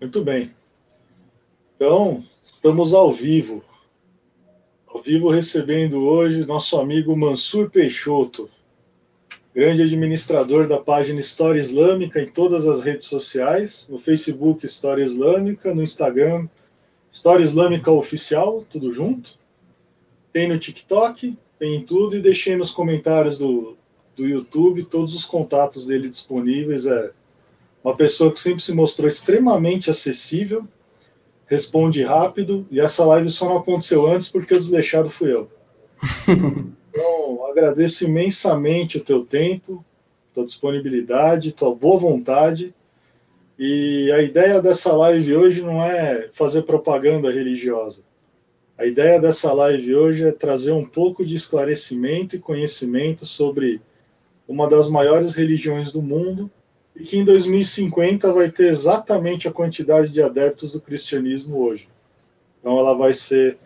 Muito bem. Então, estamos ao vivo. Ao vivo recebendo hoje nosso amigo Mansur Peixoto, grande administrador da página História Islâmica em todas as redes sociais, no Facebook História Islâmica, no Instagram História Islâmica Oficial, tudo junto. Tem no TikTok, tem em tudo, e deixei nos comentários do, do YouTube todos os contatos dele disponíveis. É uma pessoa que sempre se mostrou extremamente acessível, responde rápido, e essa live só não aconteceu antes porque o desleixado fui eu. Então, agradeço imensamente o teu tempo, tua disponibilidade, tua boa vontade. E a ideia dessa live hoje não é fazer propaganda religiosa. A ideia dessa live hoje é trazer um pouco de esclarecimento e conhecimento sobre uma das maiores religiões do mundo e que em 2050 vai ter exatamente a quantidade de adeptos do cristianismo hoje. Então ela vai ser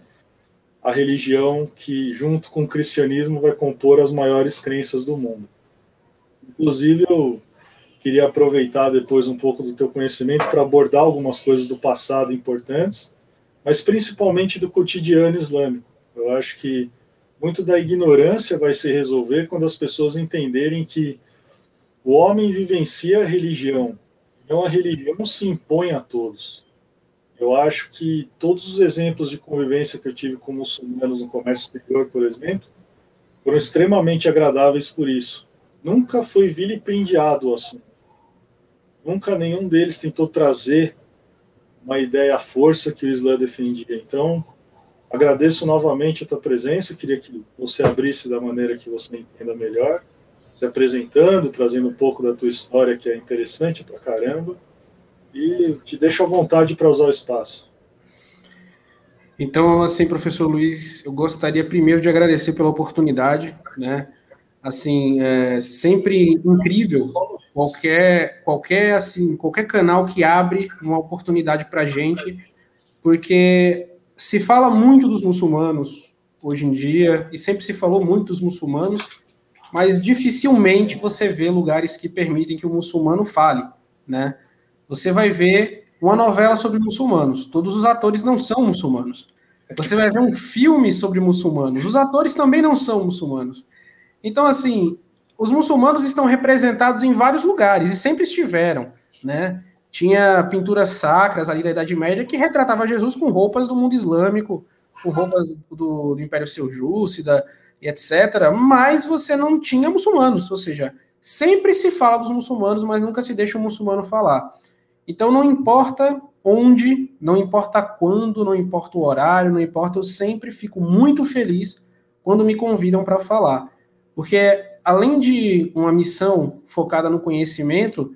a religião que, junto com o cristianismo, vai compor as maiores crenças do mundo. Inclusive, eu queria aproveitar depois um pouco do teu conhecimento para abordar algumas coisas do passado importantes, mas principalmente do cotidiano islâmico. Eu acho que muito da ignorância vai se resolver quando as pessoas entenderem que o homem vivencia a religião, então a religião se impõe a todos. Eu acho que todos os exemplos de convivência que eu tive com muçulmanos no comércio exterior, por exemplo, foram extremamente agradáveis por isso. Nunca foi vilipendiado o assunto. Nunca nenhum deles tentou trazer uma ideia à força que o Islã defendia. Então, Agradeço novamente a tua presença, queria que você abrisse da maneira que você entenda melhor, se apresentando, trazendo um pouco da tua história, que é interessante pra caramba, e te deixo à vontade para usar o espaço. Então, assim, professor Luiz, eu gostaria primeiro de agradecer pela oportunidade, né? Assim, é sempre incrível qualquer, qualquer, assim, qualquer canal que abre uma oportunidade para gente, porque se fala muito dos muçulmanos hoje em dia, e sempre se falou muito dos muçulmanos, mas dificilmente você vê lugares que permitem que o muçulmano fale, né? Você vai ver uma novela sobre muçulmanos, todos os atores não são muçulmanos. Você vai ver um filme sobre muçulmanos, os atores também não são muçulmanos. Então, assim, os muçulmanos estão representados em vários lugares e sempre estiveram, né? tinha pinturas sacras ali da Idade Média que retratava Jesus com roupas do mundo islâmico, com roupas do, do Império Seljúcida e etc. Mas você não tinha muçulmanos, ou seja, sempre se fala dos muçulmanos, mas nunca se deixa o muçulmano falar. Então não importa onde, não importa quando, não importa o horário, não importa, eu sempre fico muito feliz quando me convidam para falar. Porque além de uma missão focada no conhecimento,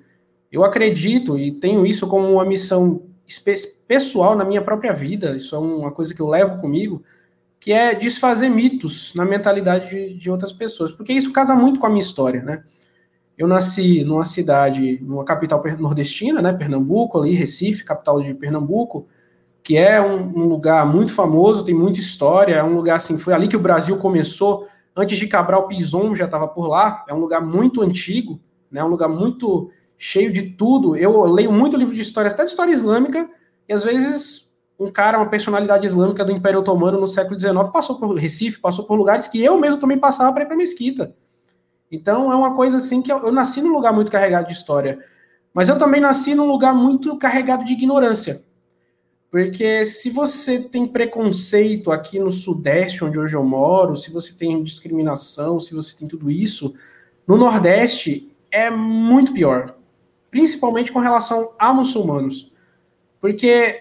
eu acredito e tenho isso como uma missão pessoal na minha própria vida, isso é uma coisa que eu levo comigo, que é desfazer mitos na mentalidade de, de outras pessoas, porque isso casa muito com a minha história, né? Eu nasci numa cidade, numa capital nordestina, né, Pernambuco, ali, Recife, capital de Pernambuco, que é um, um, lugar muito famoso, tem muita história, é um lugar assim, foi ali que o Brasil começou, antes de Cabral Pison já estava por lá, é um lugar muito antigo, né, um lugar muito cheio de tudo. Eu leio muito livro de história, até de história islâmica, e às vezes um cara, uma personalidade islâmica do Império Otomano no século XIX passou por Recife, passou por lugares que eu mesmo também passava para ir para mesquita. Então é uma coisa assim que eu, eu nasci num lugar muito carregado de história, mas eu também nasci num lugar muito carregado de ignorância. Porque se você tem preconceito aqui no Sudeste, onde hoje eu moro, se você tem discriminação, se você tem tudo isso, no Nordeste é muito pior principalmente com relação a muçulmanos. Porque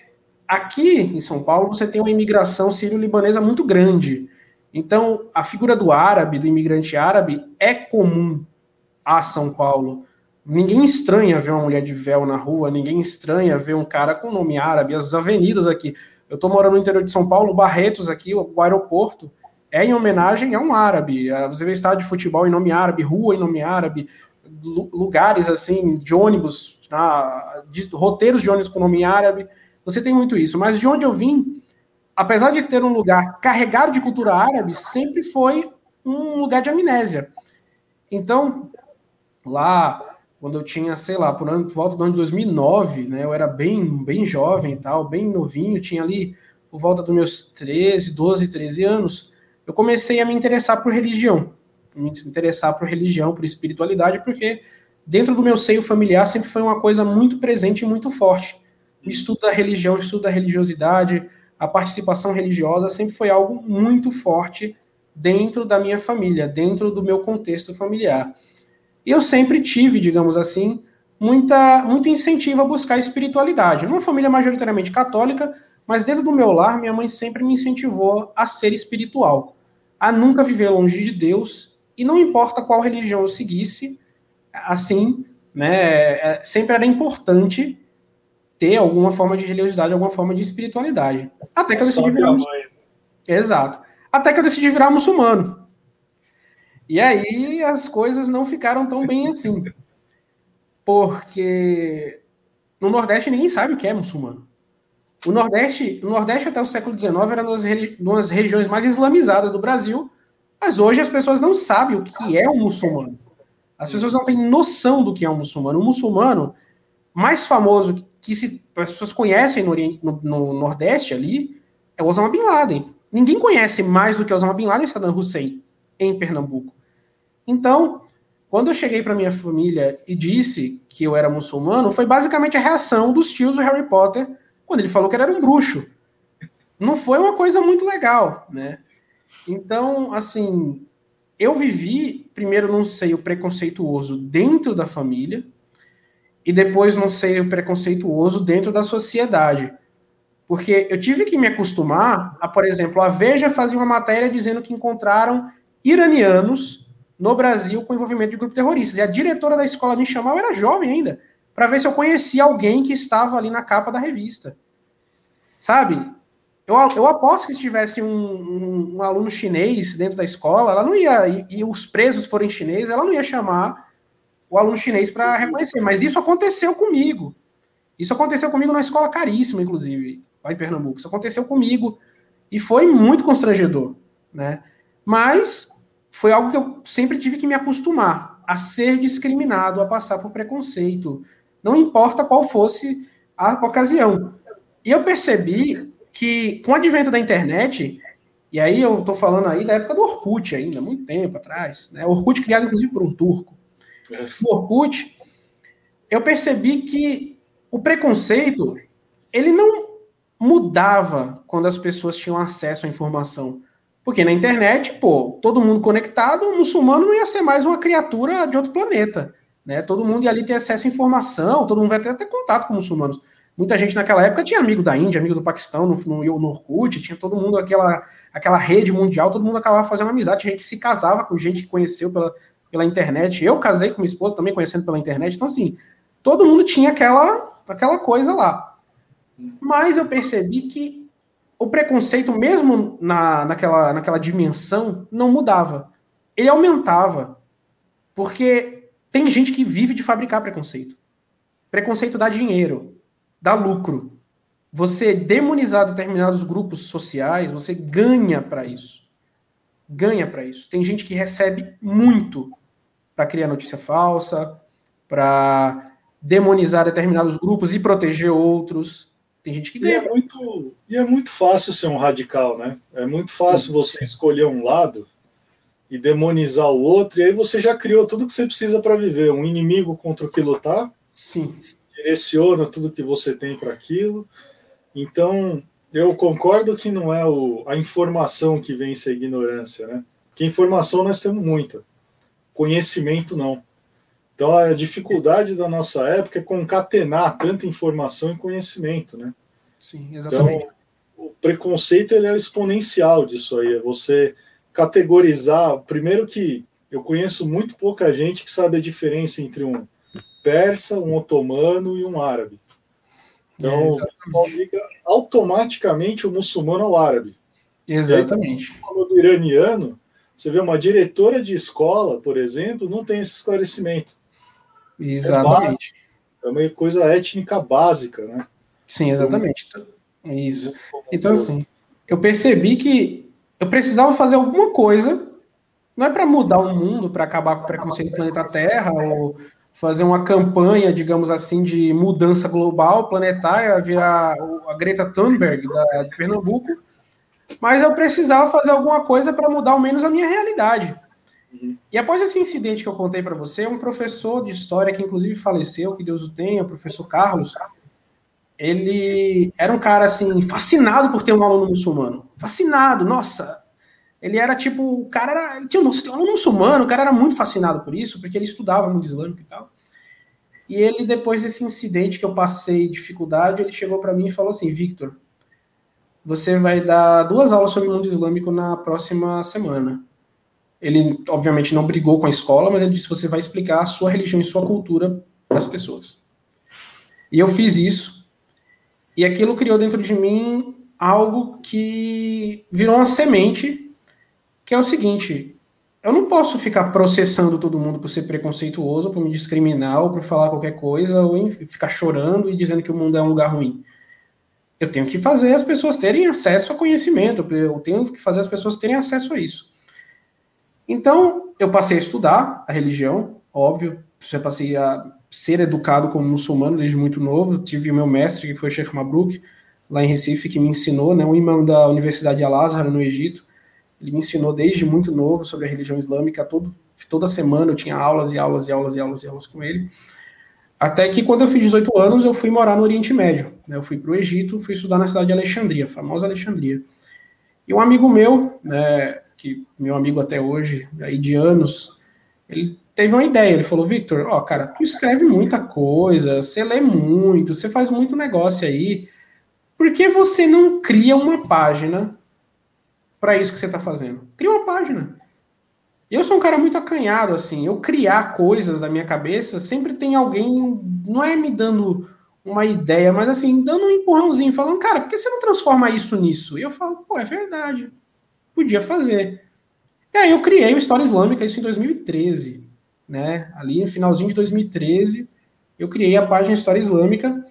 aqui em São Paulo você tem uma imigração sírio-libanesa muito grande. Então, a figura do árabe, do imigrante árabe, é comum a São Paulo. Ninguém estranha ver uma mulher de véu na rua, ninguém estranha ver um cara com nome árabe, as avenidas aqui. Eu estou morando no interior de São Paulo, Barretos aqui, o aeroporto, é em homenagem a um árabe. Você vê estádio de futebol em nome árabe, rua em nome árabe, lugares assim de ônibus, tá? de, roteiros de ônibus com nome árabe. Você tem muito isso. Mas de onde eu vim, apesar de ter um lugar carregado de cultura árabe, sempre foi um lugar de amnésia. Então, lá quando eu tinha, sei lá, por, ano, volta do ano de 2009, né? Eu era bem, bem jovem e tal, bem novinho, tinha ali por volta dos meus 13, 12, 13 anos, eu comecei a me interessar por religião, me interessar por religião, por espiritualidade, porque dentro do meu seio familiar sempre foi uma coisa muito presente e muito forte. O estudo da religião, o estudo da religiosidade, a participação religiosa sempre foi algo muito forte dentro da minha família, dentro do meu contexto familiar. E eu sempre tive, digamos assim, muita, muito incentivo a buscar espiritualidade. Numa família majoritariamente católica, mas dentro do meu lar, minha mãe sempre me incentivou a ser espiritual, a nunca viver longe de Deus, e não importa qual religião eu seguisse, assim, né, é, sempre era importante ter alguma forma de religiosidade, alguma forma de espiritualidade. Até que eu decidi virar Exato. Até que eu decidi virar muçulmano. E aí as coisas não ficaram tão bem assim. Porque no Nordeste ninguém sabe o que é muçulmano. O Nordeste, o Nordeste até o século XIX era uma das regiões mais islamizadas do Brasil, mas hoje as pessoas não sabem o que é um muçulmano. As pessoas não têm noção do que é um muçulmano. O muçulmano mais famoso que se, as pessoas conhecem no, no, no Nordeste ali é Osama Bin Laden. Ninguém conhece mais do que Osama Bin Laden e Saddam Hussein em Pernambuco. Então, quando eu cheguei para minha família e disse que eu era muçulmano, foi basicamente a reação dos tios do Harry Potter quando ele falou que ele era um bruxo. Não foi uma coisa muito legal, né? Então, assim, eu vivi primeiro num seio preconceituoso dentro da família e depois num seio preconceituoso dentro da sociedade. Porque eu tive que me acostumar a, por exemplo, a Veja fazia uma matéria dizendo que encontraram iranianos no Brasil com envolvimento de grupo terrorista. E a diretora da escola me chamava, era jovem ainda, para ver se eu conhecia alguém que estava ali na capa da revista. Sabe? Eu, eu aposto que se tivesse um, um, um, aluno chinês dentro da escola, ela não ia, e, e os presos forem chineses, ela não ia chamar o aluno chinês para reconhecer. Mas isso aconteceu comigo. Isso aconteceu comigo numa escola caríssima, inclusive, lá em Pernambuco. Isso aconteceu comigo e foi muito constrangedor, né? Mas foi algo que eu sempre tive que me acostumar a ser discriminado, a passar por preconceito, não importa qual fosse a ocasião. E eu percebi que com o advento da internet, e aí eu estou falando aí da época do Orkut ainda, muito tempo atrás, né? Orkut criado inclusive por um turco. No Orkut, eu percebi que o preconceito ele não mudava quando as pessoas tinham acesso à informação. Porque na internet, pô, todo mundo conectado, o muçulmano não ia ser mais uma criatura de outro planeta. Né? Todo mundo ia ali ter acesso à informação, todo mundo vai ter até contato com muçulmanos. Muita gente naquela época tinha amigo da Índia, amigo do Paquistão, no, no, no Orkut, tinha todo mundo aquela, aquela rede mundial, todo mundo acabava fazendo amizade, a gente se casava com gente que conheceu pela, pela internet. Eu casei com minha esposa também conhecendo pela internet. Então, assim, todo mundo tinha aquela, aquela coisa lá. Mas eu percebi que o preconceito, mesmo na, naquela, naquela dimensão, não mudava. Ele aumentava. Porque tem gente que vive de fabricar preconceito. Preconceito dá dinheiro, dá lucro. Você demonizar determinados grupos sociais, você ganha para isso. Ganha para isso. Tem gente que recebe muito para criar notícia falsa, para demonizar determinados grupos e proteger outros. Tem gente que ganha. E é muito, e é muito fácil ser um radical, né? É muito fácil você escolher um lado e demonizar o outro, e aí você já criou tudo que você precisa para viver, um inimigo contra o que lutar. Sim. Direciona tudo que você tem para aquilo. Então, eu concordo que não é o, a informação que vence a ignorância, né? Que informação nós temos muita, conhecimento não. Então, a dificuldade da nossa época é concatenar tanta informação e conhecimento, né? Sim, exatamente. Então, o preconceito ele é exponencial disso aí, é você categorizar. Primeiro que eu conheço muito pouca gente que sabe a diferença entre um persa, um otomano e um árabe. Então, é, automaticamente o muçulmano ao árabe. Exatamente. Aí, falou do iraniano, você vê uma diretora de escola, por exemplo, não tem esse esclarecimento. Exatamente. É, é uma coisa étnica básica, né? Sim, exatamente. É isso. Então, assim, eu percebi que eu precisava fazer alguma coisa, não é para mudar o mundo, para acabar com o preconceito do planeta Terra, ou, fazer uma campanha, digamos assim, de mudança global, planetária, virar a Greta Thunberg da, de Pernambuco, mas eu precisava fazer alguma coisa para mudar ao menos a minha realidade. Uhum. E após esse incidente que eu contei para você, um professor de história que inclusive faleceu, que Deus o tenha, o professor Carlos, ele era um cara assim fascinado por ter um aluno muçulmano, fascinado, nossa. Ele era tipo, o cara era, ele tinha, um aluno muçulmano, o cara era muito fascinado por isso, porque ele estudava mundo islâmico e tal. E ele depois desse incidente que eu passei dificuldade, ele chegou para mim e falou assim, Victor, você vai dar duas aulas sobre o mundo islâmico na próxima semana. Ele, obviamente, não brigou com a escola, mas ele disse: você vai explicar a sua religião e sua cultura para as pessoas. E eu fiz isso, e aquilo criou dentro de mim algo que virou uma semente, que é o seguinte: eu não posso ficar processando todo mundo por ser preconceituoso, por me discriminar, ou por falar qualquer coisa, ou ficar chorando e dizendo que o mundo é um lugar ruim. Eu tenho que fazer as pessoas terem acesso a conhecimento, eu tenho que fazer as pessoas terem acesso a isso. Então, eu passei a estudar a religião, óbvio, já passei a ser educado como muçulmano desde muito novo. Tive o meu mestre, que foi Sheikh Mabruk, lá em Recife, que me ensinou, né, um imã da Universidade de Al-Azhar, no Egito. Ele me ensinou desde muito novo sobre a religião islâmica. Todo, toda semana eu tinha aulas e aulas e aulas e aulas e aulas com ele. Até que quando eu fiz 18 anos, eu fui morar no Oriente Médio. Né, eu fui para o Egito, fui estudar na cidade de Alexandria, famosa Alexandria. E um amigo meu, né, que meu amigo até hoje, aí de anos, ele teve uma ideia. Ele falou: Victor, ó, cara, tu escreve muita coisa, você lê muito, você faz muito negócio aí. Por que você não cria uma página para isso que você está fazendo? Cria uma página. Eu sou um cara muito acanhado, assim. Eu criar coisas da minha cabeça, sempre tem alguém, não é me dando uma ideia, mas assim, dando um empurrãozinho, falando, cara, por que você não transforma isso nisso? E eu falo, pô, é verdade podia fazer. E aí eu criei o História Islâmica, isso em 2013, né? Ali no finalzinho de 2013, eu criei a página História Islâmica.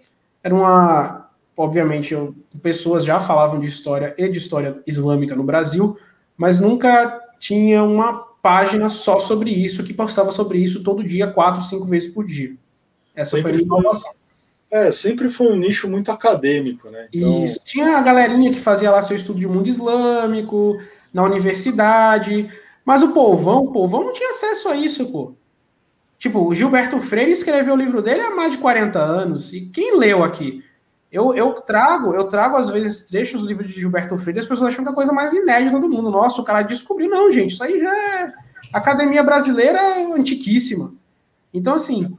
Era uma, obviamente, eu, pessoas já falavam de história e de história islâmica no Brasil, mas nunca tinha uma página só sobre isso, que postava sobre isso todo dia, quatro, cinco vezes por dia. Essa Sempre foi a inovação. É, sempre foi um nicho muito acadêmico, né? Então... Isso. Tinha a galerinha que fazia lá seu estudo de mundo islâmico, na universidade, mas o povão, o povão não tinha acesso a isso, pô. Tipo, o Gilberto Freire escreveu o livro dele há mais de 40 anos. E quem leu aqui? Eu, eu trago, eu trago às vezes trechos do livro de Gilberto Freire as pessoas acham que é a coisa mais inédita do mundo. Nossa, o cara descobriu. Não, gente, isso aí já é academia brasileira antiquíssima. Então, assim,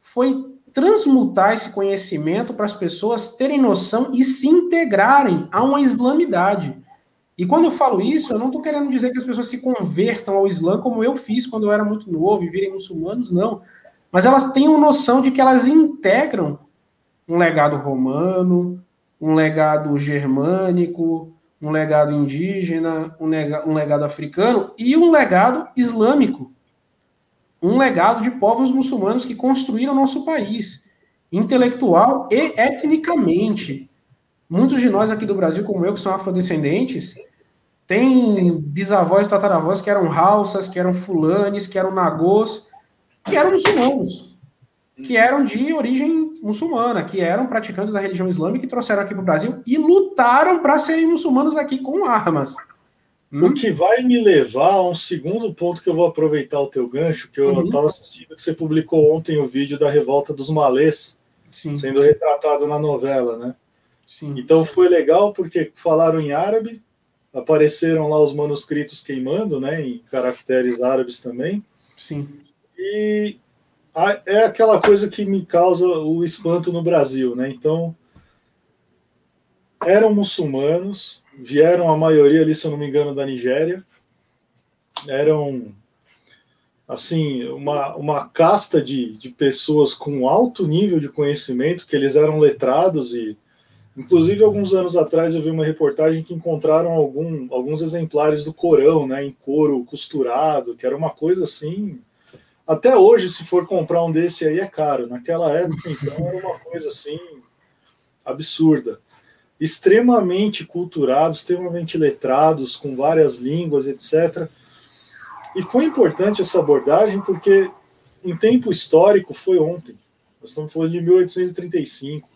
foi transmutar esse conhecimento para as pessoas terem noção e se integrarem a uma islamidade. E quando eu falo isso, eu não estou querendo dizer que as pessoas se convertam ao Islã como eu fiz quando eu era muito novo e virem muçulmanos, não. Mas elas tenham noção de que elas integram um legado romano, um legado germânico, um legado indígena, um, um legado africano e um legado islâmico um legado de povos muçulmanos que construíram nosso país, intelectual e etnicamente. Muitos de nós aqui do Brasil, como eu, que são afrodescendentes, têm bisavós tataravós que eram halsas, que eram fulanes, que eram nagôs, que eram muçulmanos, que eram de origem muçulmana, que eram praticantes da religião islâmica e trouxeram aqui para o Brasil e lutaram para serem muçulmanos aqui com armas. Hum? O que vai me levar a um segundo ponto que eu vou aproveitar o teu gancho, que eu estava uhum. assistindo, que você publicou ontem o vídeo da revolta dos malês, sim, sendo sim. retratado na novela, né? Sim, então foi legal porque falaram em árabe, apareceram lá os manuscritos queimando, né, em caracteres árabes também. Sim. E é aquela coisa que me causa o espanto no Brasil, né? Então, eram muçulmanos, vieram a maioria ali, se eu não me engano, da Nigéria. Eram assim uma, uma casta de, de pessoas com alto nível de conhecimento, que eles eram letrados e inclusive alguns anos atrás eu vi uma reportagem que encontraram algum, alguns exemplares do Corão, né, em couro costurado, que era uma coisa assim. Até hoje, se for comprar um desse aí é caro. Naquela época, então, era uma coisa assim absurda extremamente culturados, extremamente letrados, com várias línguas, etc. E foi importante essa abordagem porque em tempo histórico foi ontem. Nós estamos falando de 1835.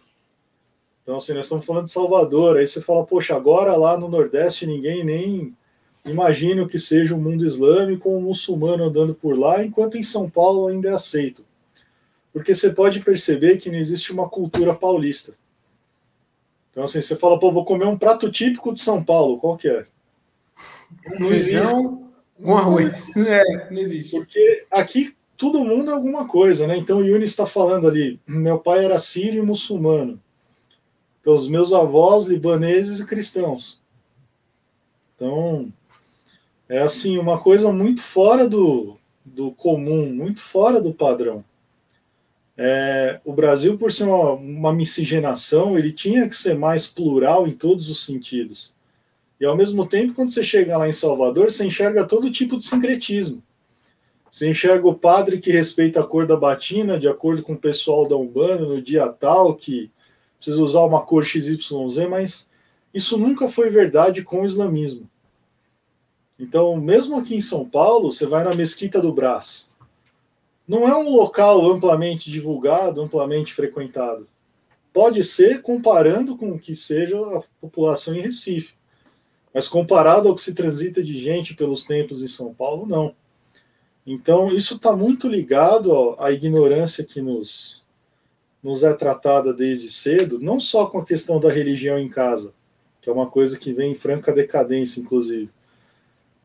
Então, assim, nós estamos falando de Salvador. Aí você fala, poxa, agora lá no Nordeste ninguém nem imagina o que seja o um mundo islâmico ou um muçulmano andando por lá, enquanto em São Paulo ainda é aceito. Porque você pode perceber que não existe uma cultura paulista. Então, assim, você fala, pô, vou comer um prato típico de São Paulo, qual que é? Não Feijão com arroz. É, não existe. Porque aqui todo mundo é alguma coisa, né? Então o Yuni está falando ali, meu pai era sírio e muçulmano. Então os meus avós libaneses e cristãos. Então é assim uma coisa muito fora do, do comum, muito fora do padrão. É, o Brasil, por ser uma, uma miscigenação, ele tinha que ser mais plural em todos os sentidos. E ao mesmo tempo, quando você chega lá em Salvador, você enxerga todo tipo de sincretismo. Você enxerga o padre que respeita a cor da batina, de acordo com o pessoal da Umbanda, no dia tal, que precisa usar uma cor XYZ, mas isso nunca foi verdade com o islamismo. Então, mesmo aqui em São Paulo, você vai na Mesquita do Brás. Não é um local amplamente divulgado, amplamente frequentado. Pode ser comparando com o que seja a população em Recife. Mas comparado ao que se transita de gente pelos templos em São Paulo, não. Então, isso está muito ligado à ignorância que nos, nos é tratada desde cedo, não só com a questão da religião em casa, que é uma coisa que vem em franca decadência, inclusive,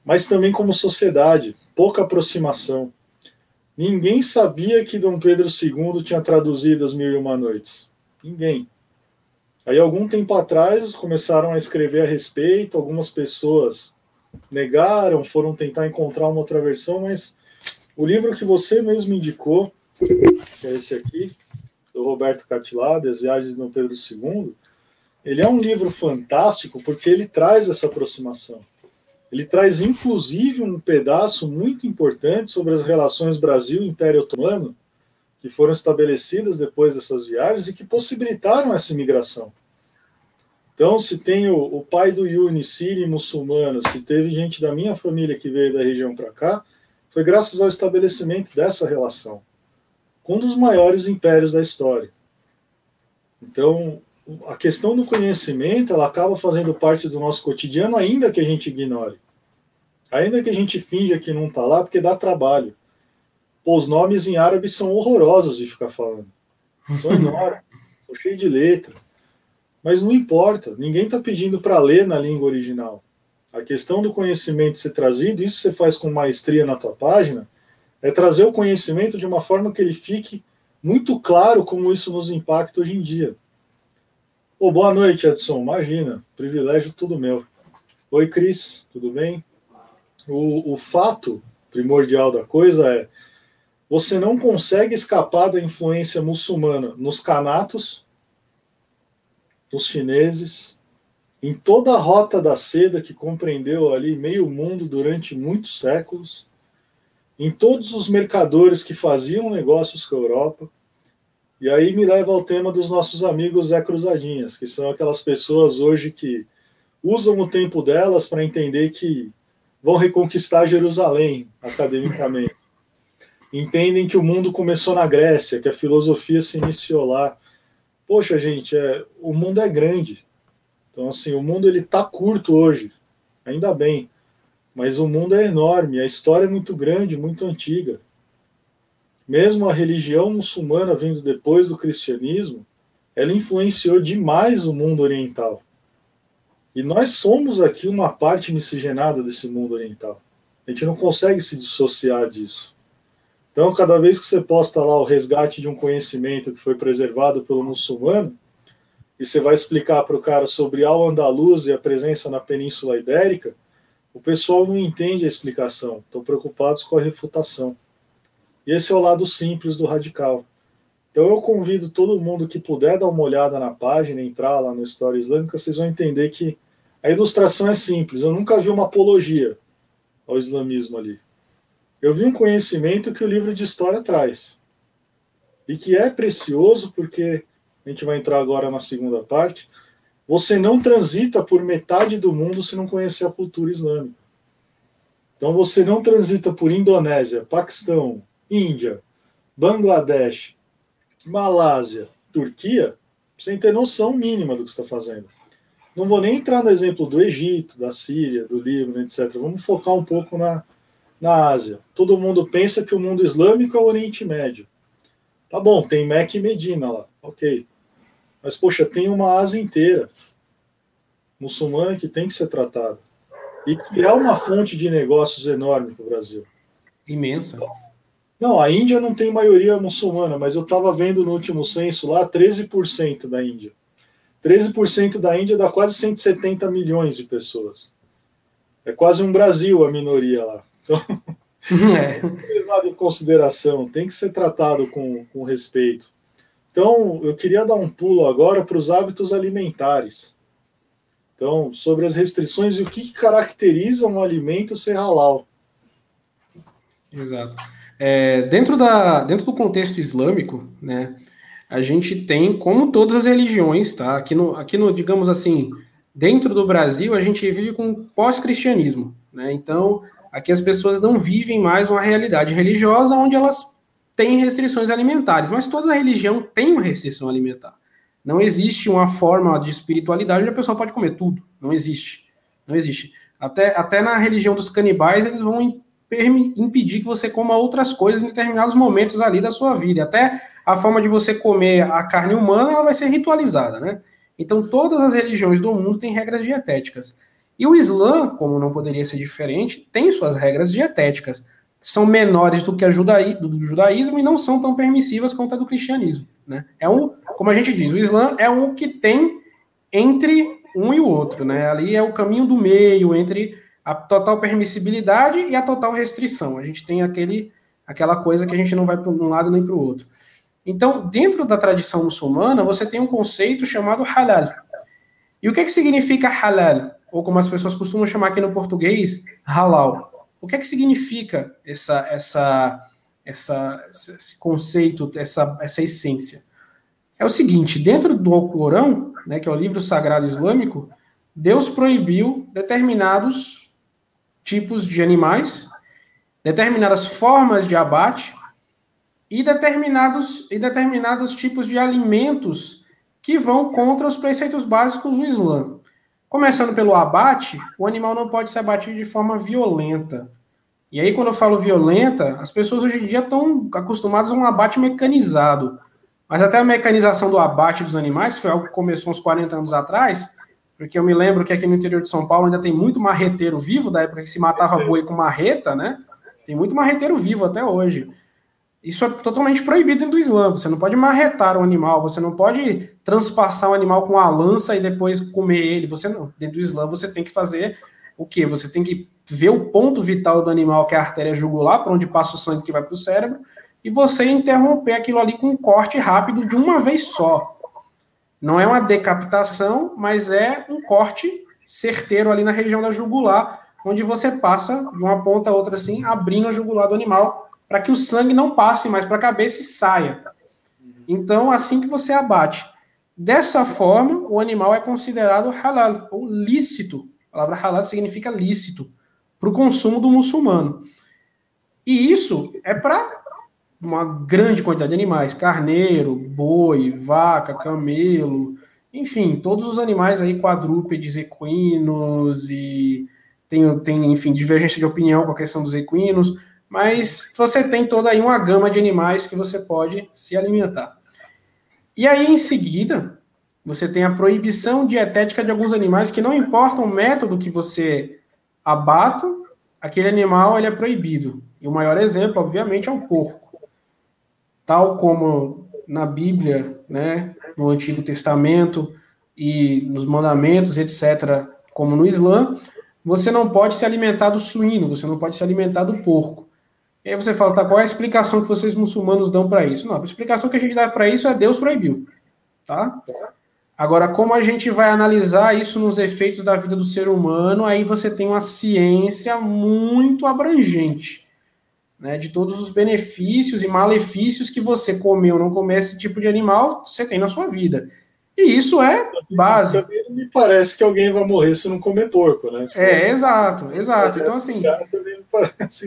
mas também como sociedade, pouca aproximação. Ninguém sabia que Dom Pedro II tinha traduzido As Mil e Uma Noites. Ninguém. Aí, algum tempo atrás, começaram a escrever a respeito, algumas pessoas negaram, foram tentar encontrar uma outra versão, mas o livro que você mesmo indicou, que é esse aqui, do Roberto Catilado, As Viagens de Pedro II, ele é um livro fantástico porque ele traz essa aproximação. Ele traz, inclusive, um pedaço muito importante sobre as relações Brasil-Império Otomano, que foram estabelecidas depois dessas viagens e que possibilitaram essa imigração. Então, se tem o, o pai do Yuni, sírio muçulmano, se teve gente da minha família que veio da região para cá, foi graças ao estabelecimento dessa relação com um dos maiores impérios da história. Então, a questão do conhecimento, ela acaba fazendo parte do nosso cotidiano, ainda que a gente ignore. Ainda que a gente finja que não está lá, porque dá trabalho. Pô, os nomes em árabe são horrorosos de ficar falando. São enormes, são cheios de letra. Mas não importa, ninguém está pedindo para ler na língua original. A questão do conhecimento ser trazido, isso você faz com maestria na tua página, é trazer o conhecimento de uma forma que ele fique muito claro como isso nos impacta hoje em dia. Oh, boa noite, Edson. Imagina, privilégio tudo meu. Oi, Cris, tudo bem? O, o fato primordial da coisa é você não consegue escapar da influência muçulmana nos canatos, nos chineses, em toda a rota da seda que compreendeu ali meio mundo durante muitos séculos, em todos os mercadores que faziam negócios com a Europa. E aí me leva ao tema dos nossos amigos Zé Cruzadinhas, que são aquelas pessoas hoje que usam o tempo delas para entender que vão reconquistar Jerusalém academicamente entendem que o mundo começou na Grécia, que a filosofia se iniciou lá. Poxa, gente, é, o mundo é grande. Então, assim, o mundo ele tá curto hoje, ainda bem. Mas o mundo é enorme, a história é muito grande, muito antiga. Mesmo a religião muçulmana vindo depois do cristianismo, ela influenciou demais o mundo oriental. E nós somos aqui uma parte miscigenada desse mundo oriental. A gente não consegue se dissociar disso. Então, cada vez que você posta lá o resgate de um conhecimento que foi preservado pelo muçulmano, e você vai explicar para o cara sobre Al-Andalus e a presença na Península Ibérica, o pessoal não entende a explicação, estão preocupados com a refutação. Esse é o lado simples do radical. Então eu convido todo mundo que puder dar uma olhada na página, entrar lá no História Islâmica, vocês vão entender que a ilustração é simples. Eu nunca vi uma apologia ao islamismo ali. Eu vi um conhecimento que o livro de história traz. E que é precioso porque, a gente vai entrar agora na segunda parte, você não transita por metade do mundo se não conhecer a cultura islâmica. Então você não transita por Indonésia, Paquistão, Índia, Bangladesh, Malásia, Turquia, sem ter noção mínima do que está fazendo. Não vou nem entrar no exemplo do Egito, da Síria, do Líbano, etc. Vamos focar um pouco na, na Ásia. Todo mundo pensa que o mundo islâmico é o Oriente Médio. Tá bom, tem Meca e Medina lá, ok. Mas, poxa, tem uma Ásia inteira muçulmana que tem que ser tratada. E que é uma fonte de negócios enorme para o Brasil. Imensa. Não, a Índia não tem maioria muçulmana, mas eu estava vendo no último censo lá 13% da Índia. 13% da Índia dá quase 170 milhões de pessoas. É quase um Brasil a minoria lá. Então, é. tem que ser levado em consideração, tem que ser tratado com, com respeito. Então, eu queria dar um pulo agora para os hábitos alimentares. Então, sobre as restrições e o que caracteriza um alimento ser halal. Exato. É, dentro, da, dentro do contexto islâmico, né, a gente tem, como todas as religiões, tá? Aqui no, aqui no digamos assim, dentro do Brasil, a gente vive com pós-cristianismo, né? Então, aqui as pessoas não vivem mais uma realidade religiosa onde elas têm restrições alimentares, mas toda religião tem uma restrição alimentar. Não existe uma forma de espiritualidade onde a pessoa pode comer tudo. Não existe. Não existe. Até, até na religião dos canibais, eles vão impedir que você coma outras coisas em determinados momentos ali da sua vida. Até a forma de você comer a carne humana ela vai ser ritualizada, né? Então, todas as religiões do mundo têm regras dietéticas. E o Islã, como não poderia ser diferente, tem suas regras dietéticas. São menores do que a judaí, do judaísmo e não são tão permissivas quanto a do cristianismo. Né? É um, como a gente diz, o Islã é um que tem entre um e o outro, né? Ali é o caminho do meio entre a total permissibilidade e a total restrição. A gente tem aquele, aquela coisa que a gente não vai para um lado nem para o outro. Então, dentro da tradição muçulmana, você tem um conceito chamado halal. E o que, é que significa halal? Ou como as pessoas costumam chamar aqui no português, halal. O que é que significa essa, essa, essa, esse conceito, essa, essa essência? É o seguinte, dentro do Alcorão, né, que é o livro sagrado islâmico, Deus proibiu determinados tipos de animais, determinadas formas de abate e determinados, e determinados tipos de alimentos que vão contra os preceitos básicos do Islã. Começando pelo abate, o animal não pode ser abatido de forma violenta. E aí, quando eu falo violenta, as pessoas hoje em dia estão acostumadas a um abate mecanizado. Mas até a mecanização do abate dos animais, que foi algo que começou uns 40 anos atrás, porque eu me lembro que aqui no interior de São Paulo ainda tem muito marreteiro vivo, da época que se matava boi com marreta, né? Tem muito marreteiro vivo até hoje. Isso é totalmente proibido dentro do Islã. Você não pode marretar um animal, você não pode transpassar um animal com a lança e depois comer ele. Você não. Dentro do Islã você tem que fazer o quê? Você tem que ver o ponto vital do animal, que é a artéria jugular, para onde passa o sangue que vai para o cérebro, e você interromper aquilo ali com um corte rápido de uma vez só. Não é uma decapitação, mas é um corte certeiro ali na região da jugular, onde você passa de uma ponta a outra assim, abrindo a jugular do animal, para que o sangue não passe mais para a cabeça e saia. Então, assim que você abate. Dessa forma, o animal é considerado halal, ou lícito. A palavra halal significa lícito para o consumo do muçulmano. E isso é para uma grande quantidade de animais: carneiro, boi, vaca, camelo, enfim, todos os animais aí, quadrúpedes, equinos e tem, tem, enfim, divergência de opinião com a questão dos equinos, mas você tem toda aí uma gama de animais que você pode se alimentar. E aí, em seguida, você tem a proibição dietética de alguns animais que não importa o método que você abata, aquele animal ele é proibido. E o maior exemplo, obviamente, é o porco. Tal como na Bíblia, né, no Antigo Testamento e nos mandamentos, etc., como no Islã, você não pode se alimentar do suíno, você não pode se alimentar do porco. E aí você fala, tá, qual é a explicação que vocês muçulmanos dão para isso? Não, a explicação que a gente dá para isso é Deus proibiu, tá? Agora, como a gente vai analisar isso nos efeitos da vida do ser humano, aí você tem uma ciência muito abrangente, né? De todos os benefícios e malefícios que você comer ou não comer esse tipo de animal, você tem na sua vida. E isso é base. Também me parece que alguém vai morrer se não comer porco, né? Tipo, é, exato, exato. Então, assim.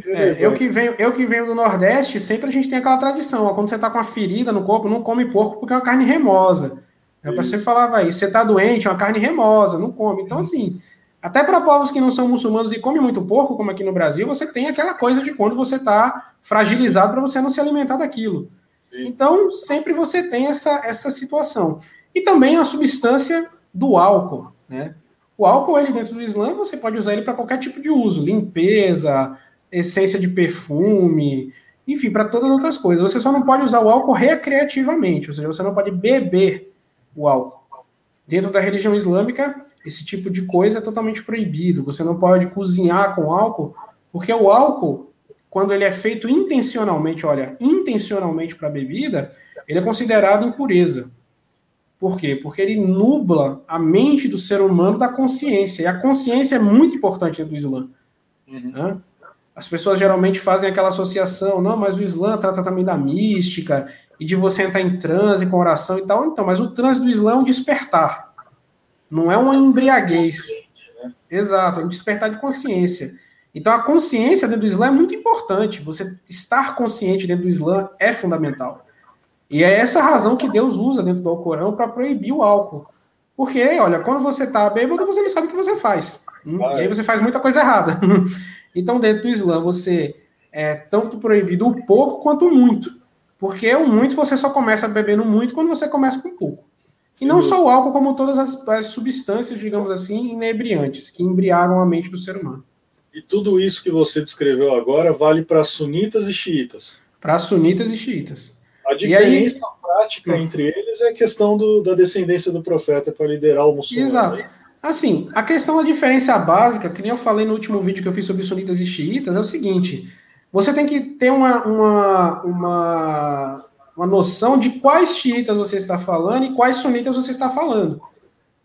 É, eu, que venho, eu que venho do Nordeste, sempre a gente tem aquela tradição. Ó, quando você tá com uma ferida no corpo, não come porco porque é uma carne remosa. Eu sempre falava isso. Você tá doente, é uma carne remosa, não come. Então, assim. Até para povos que não são muçulmanos e comem muito porco, como aqui no Brasil, você tem aquela coisa de quando você está fragilizado para você não se alimentar daquilo. Sim. Então, sempre você tem essa, essa situação. E também a substância do álcool, né? O álcool, ele dentro do Islã, você pode usar ele para qualquer tipo de uso, limpeza, essência de perfume, enfim, para todas as outras coisas. Você só não pode usar o álcool recreativamente, ou seja, você não pode beber o álcool. Dentro da religião islâmica, esse tipo de coisa é totalmente proibido. Você não pode cozinhar com álcool, porque o álcool, quando ele é feito intencionalmente, olha, intencionalmente para bebida, ele é considerado impureza. Por quê? Porque ele nubla a mente do ser humano da consciência. E a consciência é muito importante do Islã. Uhum. Né? As pessoas geralmente fazem aquela associação, não, mas o Islã trata também da mística e de você entrar em transe com oração e tal. Então, mas o transe do Islã é um despertar. Não é uma embriaguez. Né? Exato, é um despertar de consciência. Então, a consciência dentro do Islã é muito importante. Você estar consciente dentro do Islã é fundamental. E é essa razão que Deus usa dentro do Alcorão para proibir o álcool. Porque, olha, quando você está bêbado, você não sabe o que você faz. Hum? E aí você faz muita coisa errada. então, dentro do Islã, você é tanto proibido o pouco quanto o muito. Porque o muito você só começa bebendo muito quando você começa com pouco. E não só o álcool, como todas as, as substâncias, digamos assim, inebriantes, que embriagam a mente do ser humano. E tudo isso que você descreveu agora vale para sunitas e xiitas? Para sunitas e xiitas. A diferença aí... prática entre eles é a questão do, da descendência do profeta para liderar o muçulmano. Exato. Né? Assim, a questão da diferença básica, que nem eu falei no último vídeo que eu fiz sobre sunitas e xiitas, é o seguinte: você tem que ter uma, uma, uma, uma noção de quais xiitas você está falando e quais sunitas você está falando.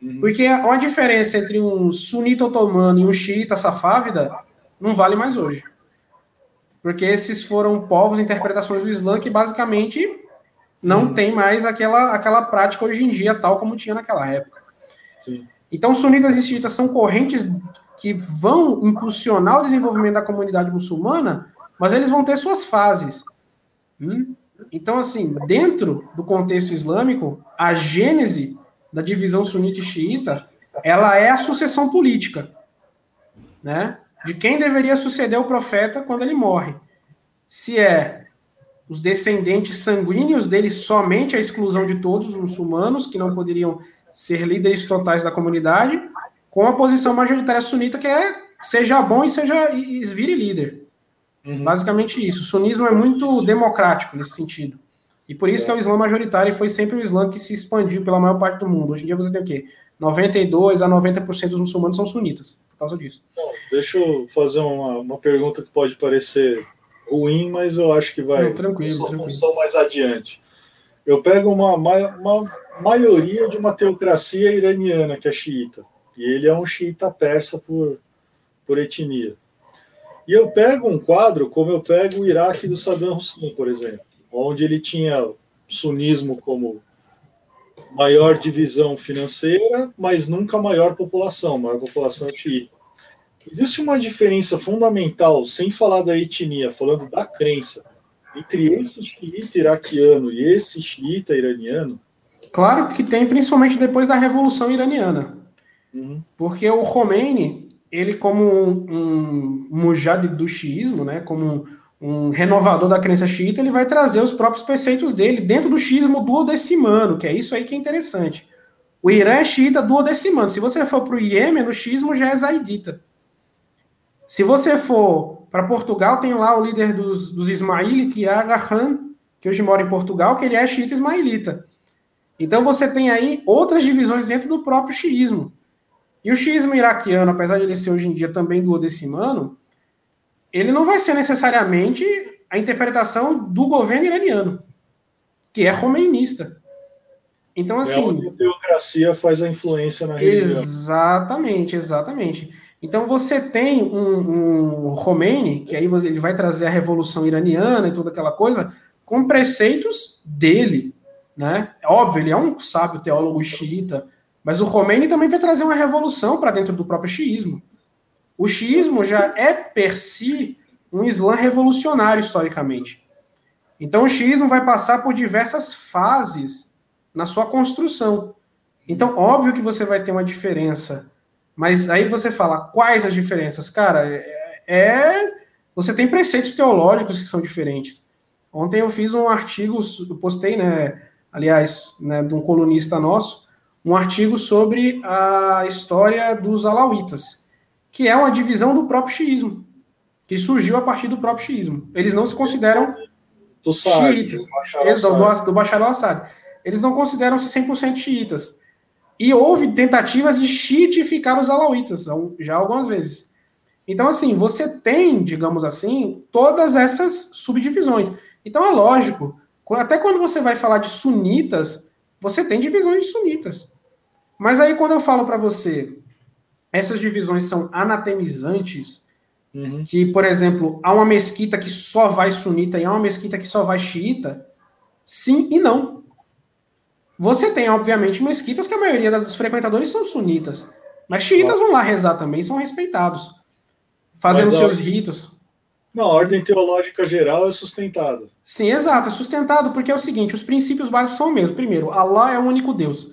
Uhum. Porque uma diferença entre um sunita otomano e um xiita safávida não vale mais hoje porque esses foram povos, interpretações do Islã que basicamente não hum. tem mais aquela, aquela prática hoje em dia, tal como tinha naquela época. Sim. Então, sunitas e xiitas são correntes que vão impulsionar o desenvolvimento da comunidade muçulmana, mas eles vão ter suas fases. Hum? Então, assim, dentro do contexto islâmico, a gênese da divisão sunita e xiita, ela é a sucessão política, né? de quem deveria suceder o profeta quando ele morre. Se é os descendentes sanguíneos dele somente a exclusão de todos os muçulmanos, que não poderiam ser líderes totais da comunidade, com a posição majoritária sunita, que é seja bom e seja e vire líder. Uhum. Basicamente isso. O sunismo é muito democrático nesse sentido. E por isso é. que é o Islã majoritário e foi sempre o Islã que se expandiu pela maior parte do mundo. Hoje em dia você tem o quê? 92 a 90% dos muçulmanos são sunitas causa disso. Bom, deixa eu fazer uma, uma pergunta que pode parecer ruim, mas eu acho que vai Não, tranquilo, sua função mais adiante. Eu pego uma, uma maioria de uma teocracia iraniana, que é xiita, e ele é um xiita persa por, por etnia. E eu pego um quadro como eu pego o Iraque do Saddam Hussein, por exemplo, onde ele tinha sunismo como maior divisão financeira, mas nunca maior população, maior população xiita. Existe uma diferença fundamental, sem falar da etnia, falando da crença, entre esse xiita iraquiano e esse xiita iraniano? Claro que tem, principalmente depois da Revolução Iraniana. Uhum. Porque o Khomeini, ele como um, um mujahid do xiismo, né, como um renovador da crença xiita, ele vai trazer os próprios preceitos dele dentro do xismo duodecimano, que é isso aí que é interessante. O Irã é xiita duodecimano. Se você for para o Iêmen, no xismo já é zaidita. Se você for para Portugal, tem lá o líder dos, dos Ismaili, que é Aghan, que hoje mora em Portugal, que ele é xiita ismailita. Então você tem aí outras divisões dentro do próprio xiismo. E o xiismo iraquiano, apesar de ele ser hoje em dia também duodecimano, ele não vai ser necessariamente a interpretação do governo iraniano, que é romeinista. Então, assim. É onde a teocracia faz a influência na religião. Exatamente, exatamente. Então, você tem um, um Khomeini, que aí ele vai trazer a revolução iraniana e toda aquela coisa, com preceitos dele. né? É óbvio, ele é um sábio teólogo xiita, mas o Khomeini também vai trazer uma revolução para dentro do próprio xiismo. O xiismo já é per si um Islã revolucionário historicamente. Então o xiismo vai passar por diversas fases na sua construção. Então, óbvio que você vai ter uma diferença. Mas aí você fala, quais as diferenças? Cara, é. é você tem preceitos teológicos que são diferentes. Ontem eu fiz um artigo, eu postei, né? Aliás, né, de um colunista nosso, um artigo sobre a história dos alauítas, que é uma divisão do próprio xiismo, que surgiu a partir do próprio xiismo. Eles não se consideram do xiitas, do, do Bashar al-Assad. Eles não consideram-se 100% xiitas. E houve tentativas de xiitificar os alauítas, já algumas vezes. Então, assim, você tem, digamos assim, todas essas subdivisões. Então, é lógico, até quando você vai falar de sunitas, você tem divisões de sunitas. Mas aí, quando eu falo para você, essas divisões são anatemizantes, uhum. que, por exemplo, há uma mesquita que só vai sunita e há uma mesquita que só vai xiita, sim e não. Você tem, obviamente, mesquitas que a maioria dos frequentadores são sunitas. Mas xiitas vão lá rezar também, são respeitados. Fazendo seus ritos. Não, a ordem teológica geral é sustentada. Sim, exato, é sustentado, porque é o seguinte: os princípios básicos são os mesmos. Primeiro, Allah é o único Deus.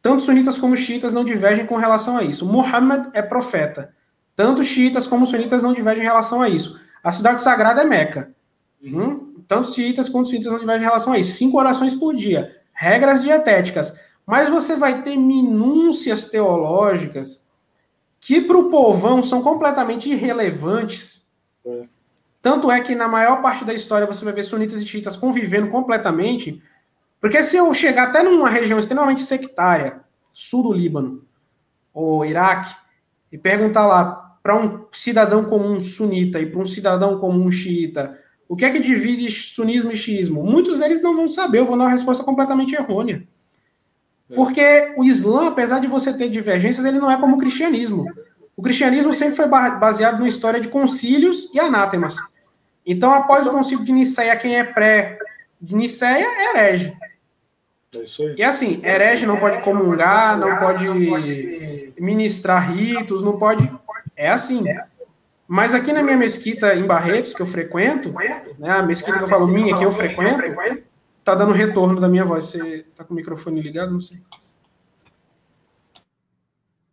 Tanto sunitas como xiitas não divergem com relação a isso. Muhammad é profeta. Tanto xiitas como sunitas não divergem em relação a isso. A cidade sagrada é Meca. Uhum. Hum? Tanto xiitas quanto sunitas não divergem em relação a isso. Cinco orações por dia regras dietéticas, mas você vai ter minúcias teológicas que para o povão são completamente irrelevantes. É. Tanto é que na maior parte da história você vai ver sunitas e xiitas convivendo completamente, porque se eu chegar até numa região extremamente sectária, sul do Líbano ou Iraque, e perguntar lá para um cidadão comum sunita e para um cidadão comum xiita, o que é que divide sunismo e xiismo? Muitos deles não vão saber, eu vou dar uma resposta completamente errônea. É. Porque o Islã, apesar de você ter divergências, ele não é como o cristianismo. O cristianismo sempre foi baseado numa história de concílios e anátemas. Então, após o concílio de Nicéia, quem é pré de Nicéia é herege. É isso aí. E assim, herege não pode comungar, não pode ministrar ritos, não pode. É assim. Mas aqui na minha mesquita em Barretos, que eu frequento, né, a mesquita que eu falo minha, que eu frequento, tá dando retorno da minha voz. Você tá com o microfone ligado? Não sei.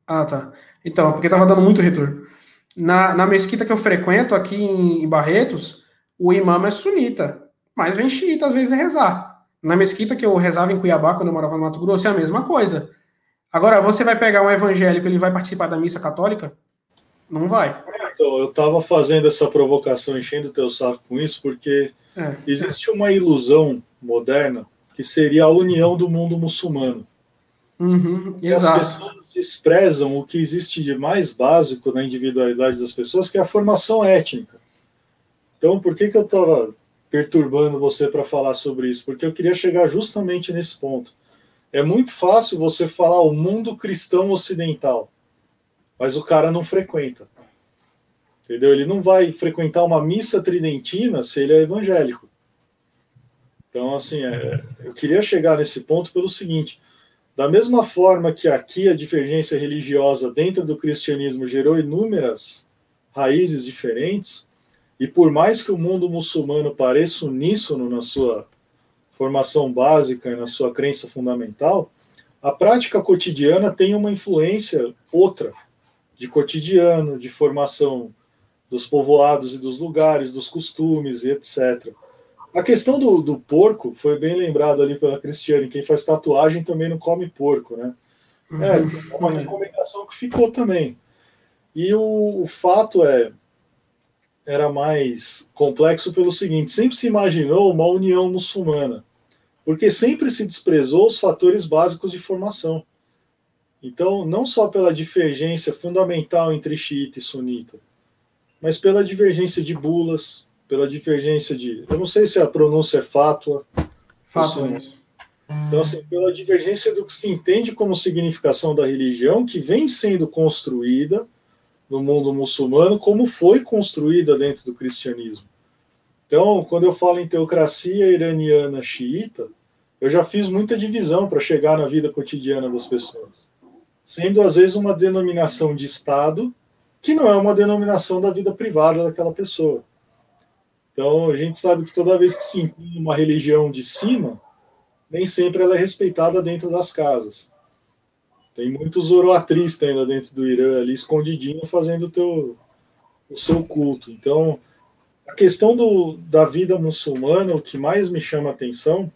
Ah, tá. Então, porque tava dando muito retorno. Na, na mesquita que eu frequento aqui em, em Barretos, o imã é sunita, mas vem xiita às vezes rezar. Na mesquita que eu rezava em Cuiabá, quando eu morava no Mato Grosso, é a mesma coisa. Agora, você vai pegar um evangélico, ele vai participar da missa católica? Não vai. Então, eu estava fazendo essa provocação, enchendo o teu saco com isso, porque é. existe uma ilusão moderna que seria a união do mundo muçulmano. Uhum, exato. As pessoas desprezam o que existe de mais básico na individualidade das pessoas, que é a formação étnica. Então, por que, que eu estava perturbando você para falar sobre isso? Porque eu queria chegar justamente nesse ponto. É muito fácil você falar o mundo cristão ocidental mas o cara não frequenta. Entendeu? Ele não vai frequentar uma missa tridentina se ele é evangélico. Então, assim, é, eu queria chegar nesse ponto pelo seguinte: da mesma forma que aqui a divergência religiosa dentro do cristianismo gerou inúmeras raízes diferentes, e por mais que o mundo muçulmano pareça uníssono na sua formação básica e na sua crença fundamental, a prática cotidiana tem uma influência outra de cotidiano, de formação dos povoados e dos lugares, dos costumes e etc. A questão do, do porco foi bem lembrado ali pela Cristiane. Quem faz tatuagem também não come porco, né? É, é uma recomendação que ficou também. E o, o fato é era mais complexo pelo seguinte: sempre se imaginou uma união muçulmana, porque sempre se desprezou os fatores básicos de formação. Então, não só pela divergência fundamental entre xiita e sunita, mas pela divergência de bulas, pela divergência de. Eu não sei se a pronúncia é fátua. Fátua. Então, assim, pela divergência do que se entende como significação da religião, que vem sendo construída no mundo muçulmano, como foi construída dentro do cristianismo. Então, quando eu falo em teocracia iraniana xiita, eu já fiz muita divisão para chegar na vida cotidiana das pessoas, sendo às vezes uma denominação de Estado que não é uma denominação da vida privada daquela pessoa. Então a gente sabe que toda vez que se impõe uma religião de cima, nem sempre ela é respeitada dentro das casas. Tem muitos zoroatristas ainda dentro do Irã ali escondidinho fazendo o, teu, o seu culto. Então a questão do, da vida muçulmana, o que mais me chama a atenção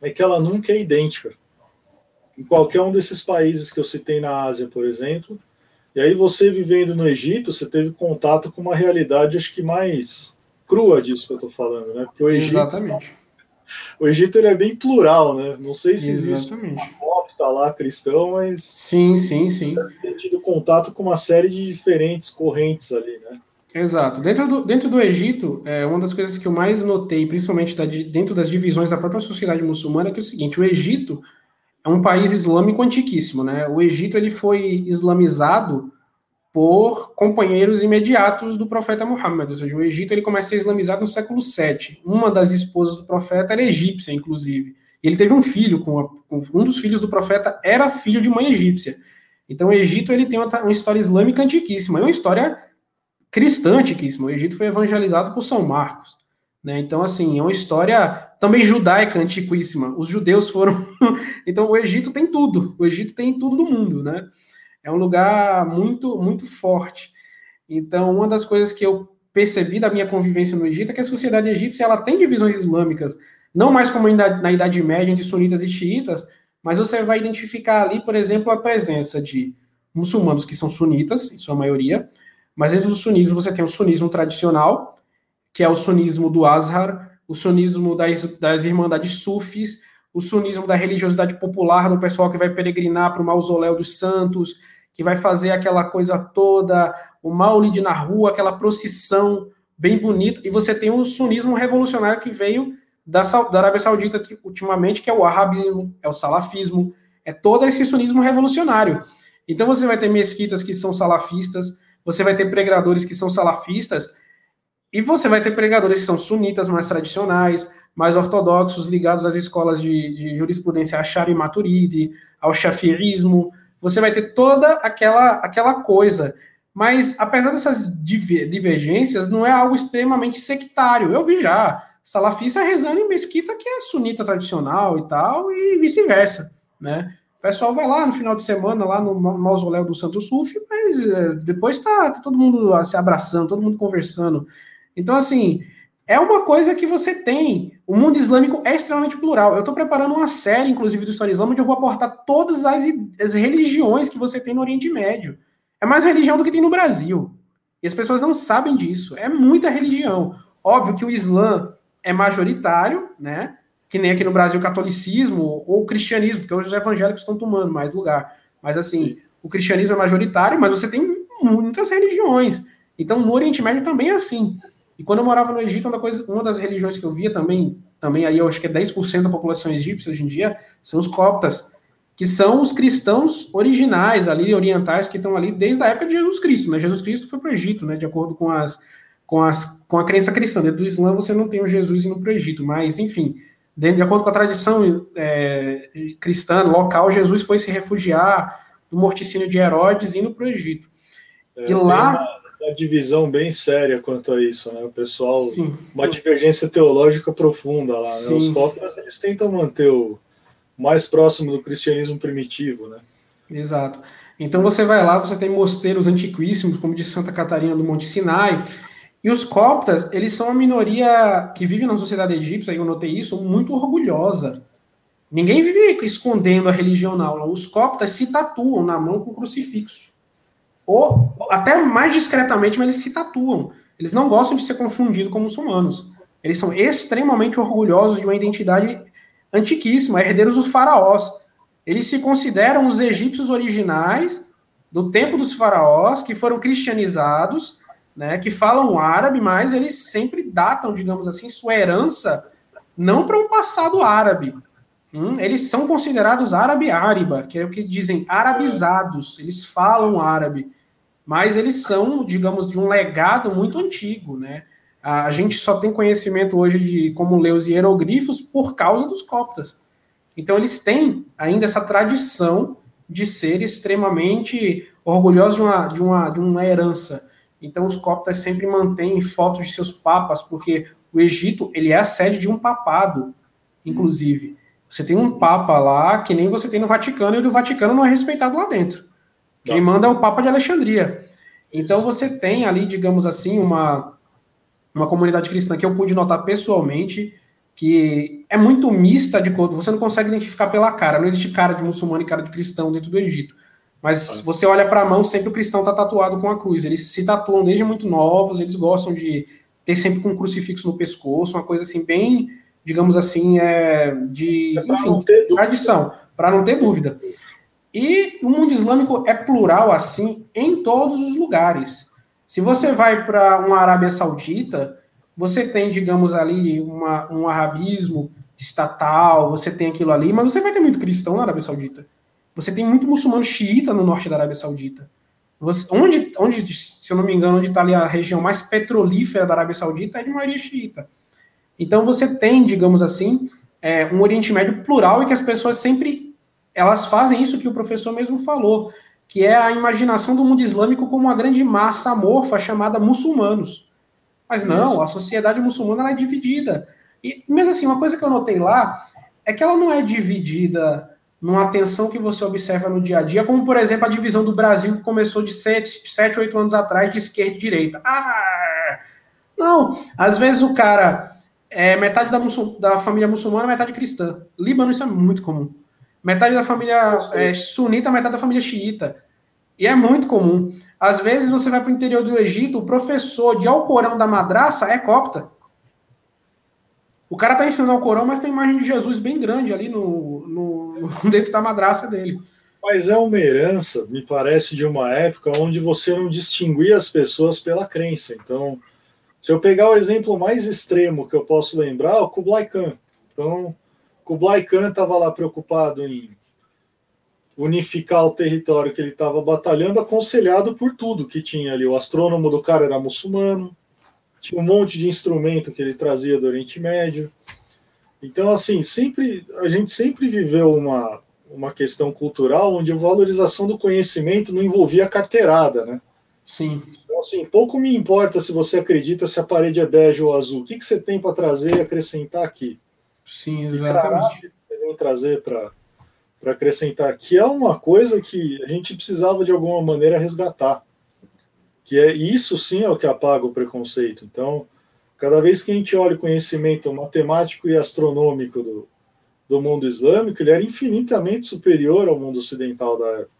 é que ela nunca é idêntica. Em qualquer um desses países que eu citei na Ásia, por exemplo, e aí você vivendo no Egito, você teve contato com uma realidade, acho que mais crua disso que eu estou falando, né? Porque o Egito, Exatamente. O Egito ele é bem plural, né? Não sei se Exatamente. existe um tá lá cristão, mas sim, sim, sim. Tem tido contato com uma série de diferentes correntes ali, né? Exato. Dentro do, dentro do Egito, é, uma das coisas que eu mais notei, principalmente da, dentro das divisões da própria sociedade muçulmana, é que é o seguinte: o Egito é um país islâmico antiquíssimo, né? O Egito ele foi islamizado por companheiros imediatos do profeta Muhammad, ou seja, o Egito ele começa a ser islamizado no século VII. Uma das esposas do profeta era egípcia, inclusive. Ele teve um filho com, a, com um dos filhos do profeta era filho de mãe egípcia. Então o Egito ele tem uma, uma história islâmica antiquíssima, é uma história cristã antiquíssima. O Egito foi evangelizado por São Marcos. Né? Então, assim, é uma história também judaica antiquíssima. Os judeus foram. então, o Egito tem tudo. O Egito tem tudo do mundo, né? É um lugar muito, muito forte. Então, uma das coisas que eu percebi da minha convivência no Egito é que a sociedade egípcia ela tem divisões islâmicas, não mais como na Idade Média entre sunitas e xiitas, mas você vai identificar ali, por exemplo, a presença de muçulmanos que são sunitas, em sua maioria, mas dentro do sunismo você tem o sunismo tradicional, que é o sunismo do Azhar, o sunismo das, das irmandades sufis, o sunismo da religiosidade popular, do pessoal que vai peregrinar para o mausoléu dos santos, que vai fazer aquela coisa toda, o maulid na rua, aquela procissão bem bonita, e você tem o sunismo revolucionário que veio da, da Arábia Saudita ultimamente, que é o arabismo, é o salafismo, é todo esse sunismo revolucionário. Então você vai ter mesquitas que são salafistas, você vai ter pregadores que são salafistas, e você vai ter pregadores que são sunitas mais tradicionais, mais ortodoxos, ligados às escolas de, de jurisprudência Ashari Maturidi, ao shafiismo. Você vai ter toda aquela, aquela coisa. Mas, apesar dessas divergências, não é algo extremamente sectário. Eu vi já salafista rezando em mesquita que é sunita tradicional e tal, e vice-versa, né? O pessoal vai lá no final de semana, lá no mausoléu do Santo Sufi, mas é, depois tá, tá todo mundo se abraçando, todo mundo conversando. Então, assim, é uma coisa que você tem. O mundo islâmico é extremamente plural. Eu estou preparando uma série, inclusive, do História Islâmica, onde eu vou aportar todas as, as, religiões que você tem no Oriente Médio. É mais religião do que tem no Brasil. E as pessoas não sabem disso. É muita religião. Óbvio que o Islã é majoritário, né? Que nem aqui no Brasil o catolicismo ou o cristianismo, porque hoje os evangélicos estão tomando mais lugar. Mas assim, o cristianismo é majoritário, mas você tem muitas religiões. Então, no Oriente Médio também é assim. E quando eu morava no Egito, uma, coisa, uma das religiões que eu via também, também aí eu acho que é 10% da população egípcia hoje em dia, são os coptas, que são os cristãos originais ali, orientais, que estão ali desde a época de Jesus Cristo, né? Jesus Cristo foi para o Egito, né? De acordo com as, com as com a crença cristã. Dentro do Islã você não tem o Jesus indo para o Egito, mas enfim, de, de acordo com a tradição é, cristã local, Jesus foi se refugiar do morticínio de Herodes indo para o Egito. É, e lá uma divisão bem séria quanto a isso, né? O pessoal, sim, uma divergência teológica profunda lá. Sim, né? Os coptas, eles tentam manter o mais próximo do cristianismo primitivo, né? Exato. Então você vai lá, você tem mosteiros antiquíssimos, como de Santa Catarina do Monte Sinai, e os coptas, eles são uma minoria que vive na sociedade egípcia, eu notei isso, muito orgulhosa. Ninguém vive escondendo a religião, não. Os coptas se tatuam na mão com crucifixo ou até mais discretamente, mas eles se tatuam. Eles não gostam de ser confundidos com muçulmanos. Eles são extremamente orgulhosos de uma identidade antiquíssima, herdeiros dos faraós. Eles se consideram os egípcios originais do tempo dos faraós, que foram cristianizados, né, que falam árabe, mas eles sempre datam, digamos assim, sua herança não para um passado árabe. Hum, eles são considerados árabe-áriba, que é o que dizem arabizados. Eles falam árabe mas eles são, digamos, de um legado muito antigo, né? A gente só tem conhecimento hoje de como ler os hieroglifos por causa dos coptas. Então eles têm ainda essa tradição de ser extremamente orgulhosos de uma, de uma, de uma herança. Então os coptas sempre mantêm fotos de seus papas, porque o Egito ele é a sede de um papado, inclusive. Você tem um papa lá que nem você tem no Vaticano, e o Vaticano não é respeitado lá dentro. Quem manda é o Papa de Alexandria. Então você tem ali, digamos assim, uma, uma comunidade cristã que eu pude notar pessoalmente, que é muito mista de cor, você não consegue identificar pela cara, não existe cara de muçulmano e cara de cristão dentro do Egito. Mas você olha para a mão, sempre o cristão está tatuado com a cruz. Eles se tatuam desde muito novos, eles gostam de ter sempre com um crucifixo no pescoço, uma coisa assim, bem, digamos assim, é, de é enfim, tradição, para não ter dúvida. E o mundo islâmico é plural assim em todos os lugares. Se você vai para uma Arábia Saudita, você tem, digamos ali, uma, um arabismo estatal, você tem aquilo ali, mas você vai ter muito cristão na Arábia Saudita. Você tem muito muçulmano xiita no norte da Arábia Saudita. Você, onde, onde, se eu não me engano, onde está ali a região mais petrolífera da Arábia Saudita é de maioria xiita. Então você tem, digamos assim, é, um Oriente Médio plural e que as pessoas sempre elas fazem isso que o professor mesmo falou, que é a imaginação do mundo islâmico como uma grande massa amorfa chamada muçulmanos. Mas não, isso. a sociedade muçulmana é dividida. E mesmo assim, uma coisa que eu notei lá é que ela não é dividida numa atenção que você observa no dia a dia, como por exemplo a divisão do Brasil que começou de 7, 7 8 anos atrás de esquerda e direita. Ah! Não, às vezes o cara é metade da, da família muçulmana, metade cristã. Líbano isso é muito comum. Metade da família é, sunita, metade da família xiita. E é muito comum. Às vezes você vai para o interior do Egito, o professor de Alcorão da madraça é copta. O cara está ensinando Alcorão, mas tem imagem de Jesus bem grande ali no, no, dentro da madraça dele. Mas é uma herança, me parece, de uma época onde você não distinguia as pessoas pela crença. Então, se eu pegar o exemplo mais extremo que eu posso lembrar, é o Kublai Khan. Então, Kublai Khan estava lá preocupado em unificar o território que ele estava batalhando, aconselhado por tudo que tinha ali. O astrônomo do cara era muçulmano, tinha um monte de instrumento que ele trazia do Oriente Médio. Então, assim, sempre a gente sempre viveu uma, uma questão cultural onde a valorização do conhecimento não envolvia carteirada, né? Sim. Então, assim, pouco me importa se você acredita se a parede é bege ou azul. O que, que você tem para trazer e acrescentar aqui? Sim, exatamente. Que vem trazer para acrescentar, que é uma coisa que a gente precisava de alguma maneira resgatar. Que é isso sim é o que apaga o preconceito. Então, cada vez que a gente olha o conhecimento matemático e astronômico do, do mundo islâmico, ele era infinitamente superior ao mundo ocidental da época,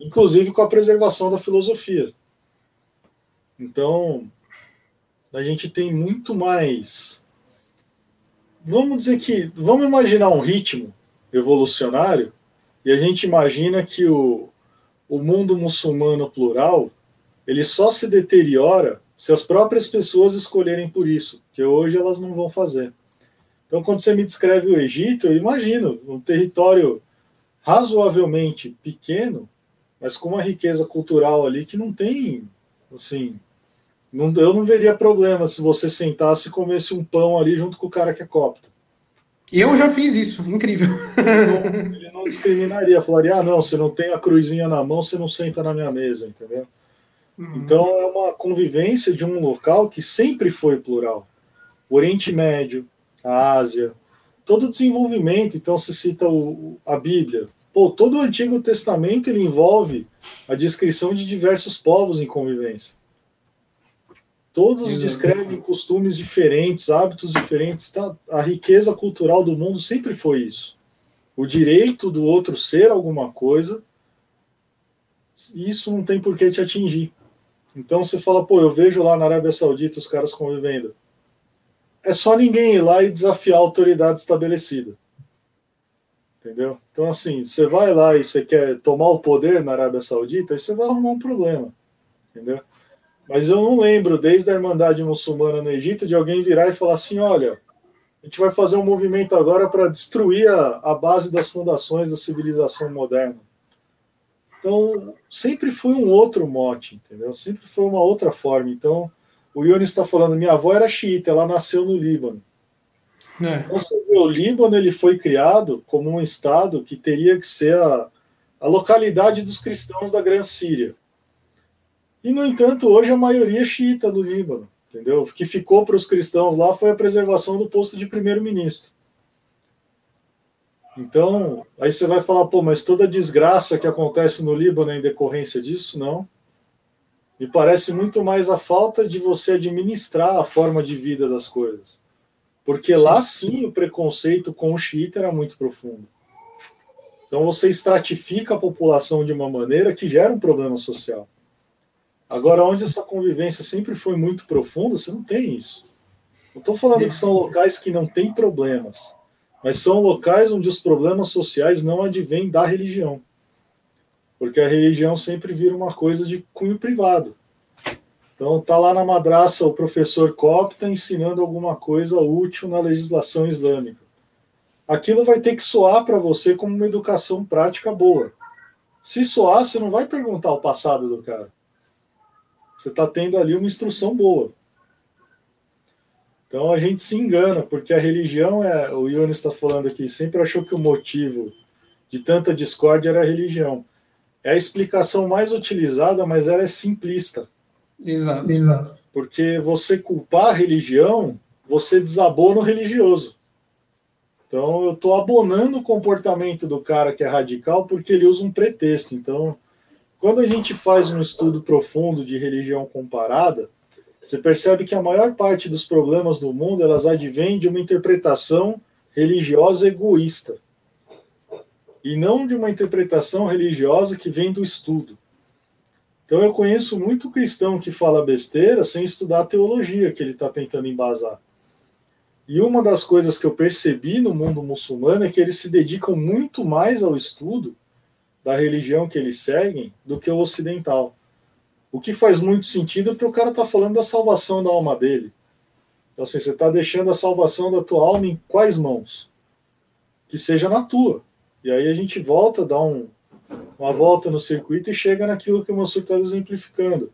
inclusive com a preservação da filosofia. Então, a gente tem muito mais vamos dizer que, vamos imaginar um ritmo evolucionário e a gente imagina que o, o mundo muçulmano plural ele só se deteriora se as próprias pessoas escolherem por isso, que hoje elas não vão fazer. Então, quando você me descreve o Egito, eu imagino um território razoavelmente pequeno, mas com uma riqueza cultural ali que não tem, assim, não, eu não veria problema se você sentasse e comesse um pão ali junto com o cara que é copta. Eu já fiz isso, incrível. Ele não, discriminaria, falaria: ah, não, você não tem a cruzinha na mão, você não senta na minha mesa, entendeu? Uhum. Então é uma convivência de um local que sempre foi plural. O Oriente Médio, a Ásia, todo o desenvolvimento. Então se cita o, a Bíblia. Pô, todo o Antigo Testamento ele envolve a descrição de diversos povos em convivência. Todos descrevem costumes diferentes, hábitos diferentes. Tá? A riqueza cultural do mundo sempre foi isso. O direito do outro ser alguma coisa, isso não tem por que te atingir. Então você fala, pô, eu vejo lá na Arábia Saudita os caras convivendo. É só ninguém ir lá e desafiar a autoridade estabelecida. Entendeu? Então, assim, você vai lá e você quer tomar o poder na Arábia Saudita, aí você vai arrumar um problema. Entendeu? Mas eu não lembro, desde a Irmandade Muçulmana no Egito, de alguém virar e falar assim: olha, a gente vai fazer um movimento agora para destruir a, a base das fundações da civilização moderna. Então, sempre foi um outro mote, entendeu? Sempre foi uma outra forma. Então, o Yoni está falando: minha avó era xiita, ela nasceu no Líbano. É. Então, você vê, o Líbano ele foi criado como um estado que teria que ser a, a localidade dos cristãos da Grande Síria. E, no entanto, hoje a maioria é xiita do Líbano, entendeu? O que ficou para os cristãos lá foi a preservação do posto de primeiro-ministro. Então, aí você vai falar, pô, mas toda a desgraça que acontece no Líbano é em decorrência disso? Não. Me parece muito mais a falta de você administrar a forma de vida das coisas. Porque sim, lá sim o preconceito com o xiita era muito profundo. Então você estratifica a população de uma maneira que gera um problema social. Agora, onde essa convivência sempre foi muito profunda, você não tem isso. Não estou falando que são locais que não têm problemas, mas são locais onde os problemas sociais não advêm da religião. Porque a religião sempre vira uma coisa de cunho privado. Então, tá lá na madraça o professor copta ensinando alguma coisa útil na legislação islâmica. Aquilo vai ter que soar para você como uma educação prática boa. Se soar, você não vai perguntar o passado do cara. Você está tendo ali uma instrução boa. Então a gente se engana, porque a religião é. O Ione está falando aqui, sempre achou que o motivo de tanta discórdia era a religião. É a explicação mais utilizada, mas ela é simplista. Exato, exato. Porque você culpar a religião, você desabou no religioso. Então eu estou abonando o comportamento do cara que é radical porque ele usa um pretexto. Então, quando a gente faz um estudo profundo de religião comparada, você percebe que a maior parte dos problemas do mundo elas advêm de uma interpretação religiosa egoísta e não de uma interpretação religiosa que vem do estudo. Então eu conheço muito cristão que fala besteira sem estudar a teologia que ele está tentando embasar. E uma das coisas que eu percebi no mundo muçulmano é que eles se dedicam muito mais ao estudo da religião que eles seguem do que o ocidental. O que faz muito sentido porque o cara está falando da salvação da alma dele. Então, assim, você está deixando a salvação da tua alma em quais mãos? Que seja na tua. E aí a gente volta, dá um, uma volta no circuito e chega naquilo que o Mansur está exemplificando.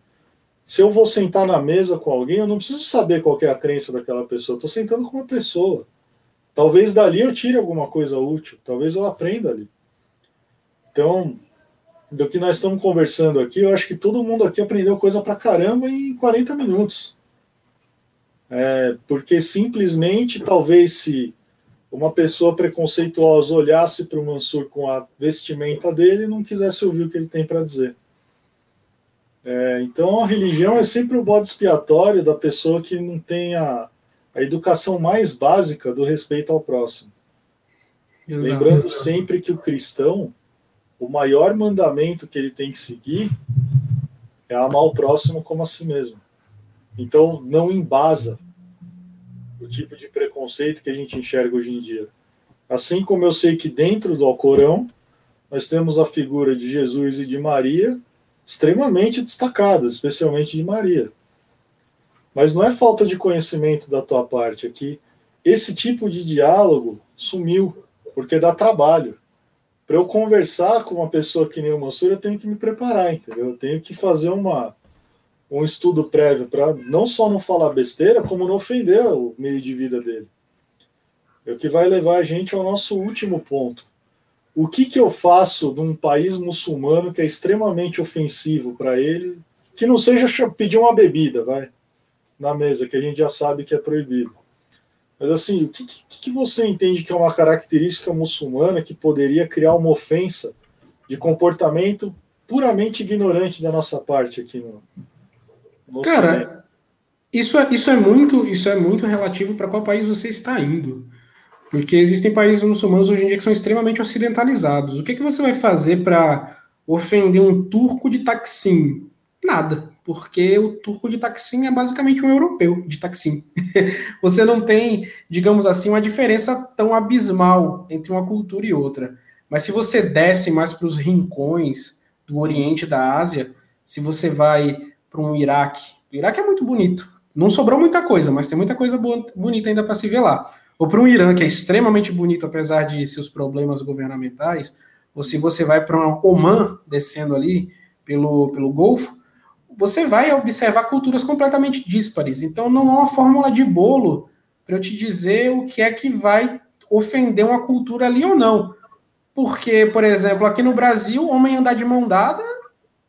Se eu vou sentar na mesa com alguém, eu não preciso saber qual é a crença daquela pessoa. Estou sentando com uma pessoa. Talvez dali eu tire alguma coisa útil. Talvez eu aprenda ali. Então, do que nós estamos conversando aqui, eu acho que todo mundo aqui aprendeu coisa pra caramba em 40 minutos. É, porque simplesmente, talvez, se uma pessoa preconceituosa olhasse para o Mansur com a vestimenta dele e não quisesse ouvir o que ele tem para dizer. É, então a religião é sempre o bode expiatório da pessoa que não tem a, a educação mais básica do respeito ao próximo. Exato. Lembrando sempre que o cristão, o maior mandamento que ele tem que seguir é amar o próximo como a si mesmo. Então não embasa o tipo de preconceito que a gente enxerga hoje em dia. Assim como eu sei que dentro do Alcorão nós temos a figura de Jesus e de Maria extremamente destacadas, especialmente de Maria. Mas não é falta de conhecimento da tua parte aqui. Esse tipo de diálogo sumiu, porque dá trabalho. Para eu conversar com uma pessoa que nem o Mansur, eu tenho que me preparar, entendeu? Eu tenho que fazer uma, um estudo prévio para não só não falar besteira, como não ofender o meio de vida dele. É o que vai levar a gente ao nosso último ponto. O que, que eu faço num país muçulmano que é extremamente ofensivo para ele, que não seja pedir uma bebida, vai, na mesa, que a gente já sabe que é proibido. Mas assim, o que, que, você entende que é uma característica muçulmana que poderia criar uma ofensa de comportamento puramente ignorante da nossa parte aqui no, Cara, isso é, isso é muito isso é muito relativo para qual país você está indo. Porque existem países muçulmanos hoje em dia que são extremamente ocidentalizados. O que, que você vai fazer para ofender um turco de Taksim? Nada, porque o turco de Taksim é basicamente um europeu de Taksim. você não tem, digamos assim, uma diferença tão abismal entre uma cultura e outra. Mas se você desce mais para os rincões do Oriente da Ásia, se você vai para um Iraque. O Iraque é muito bonito. Não sobrou muita coisa, mas tem muita coisa bonita ainda para se ver lá. Ou para um Irã, que é extremamente bonito, apesar de seus problemas governamentais. Ou se você vai para um Oman, descendo ali pelo, pelo Golfo, você vai observar culturas completamente díspares. Então não há uma fórmula de bolo para eu te dizer o que é que vai ofender uma cultura ali ou não. Porque, por exemplo, aqui no Brasil, homem andar de mão dada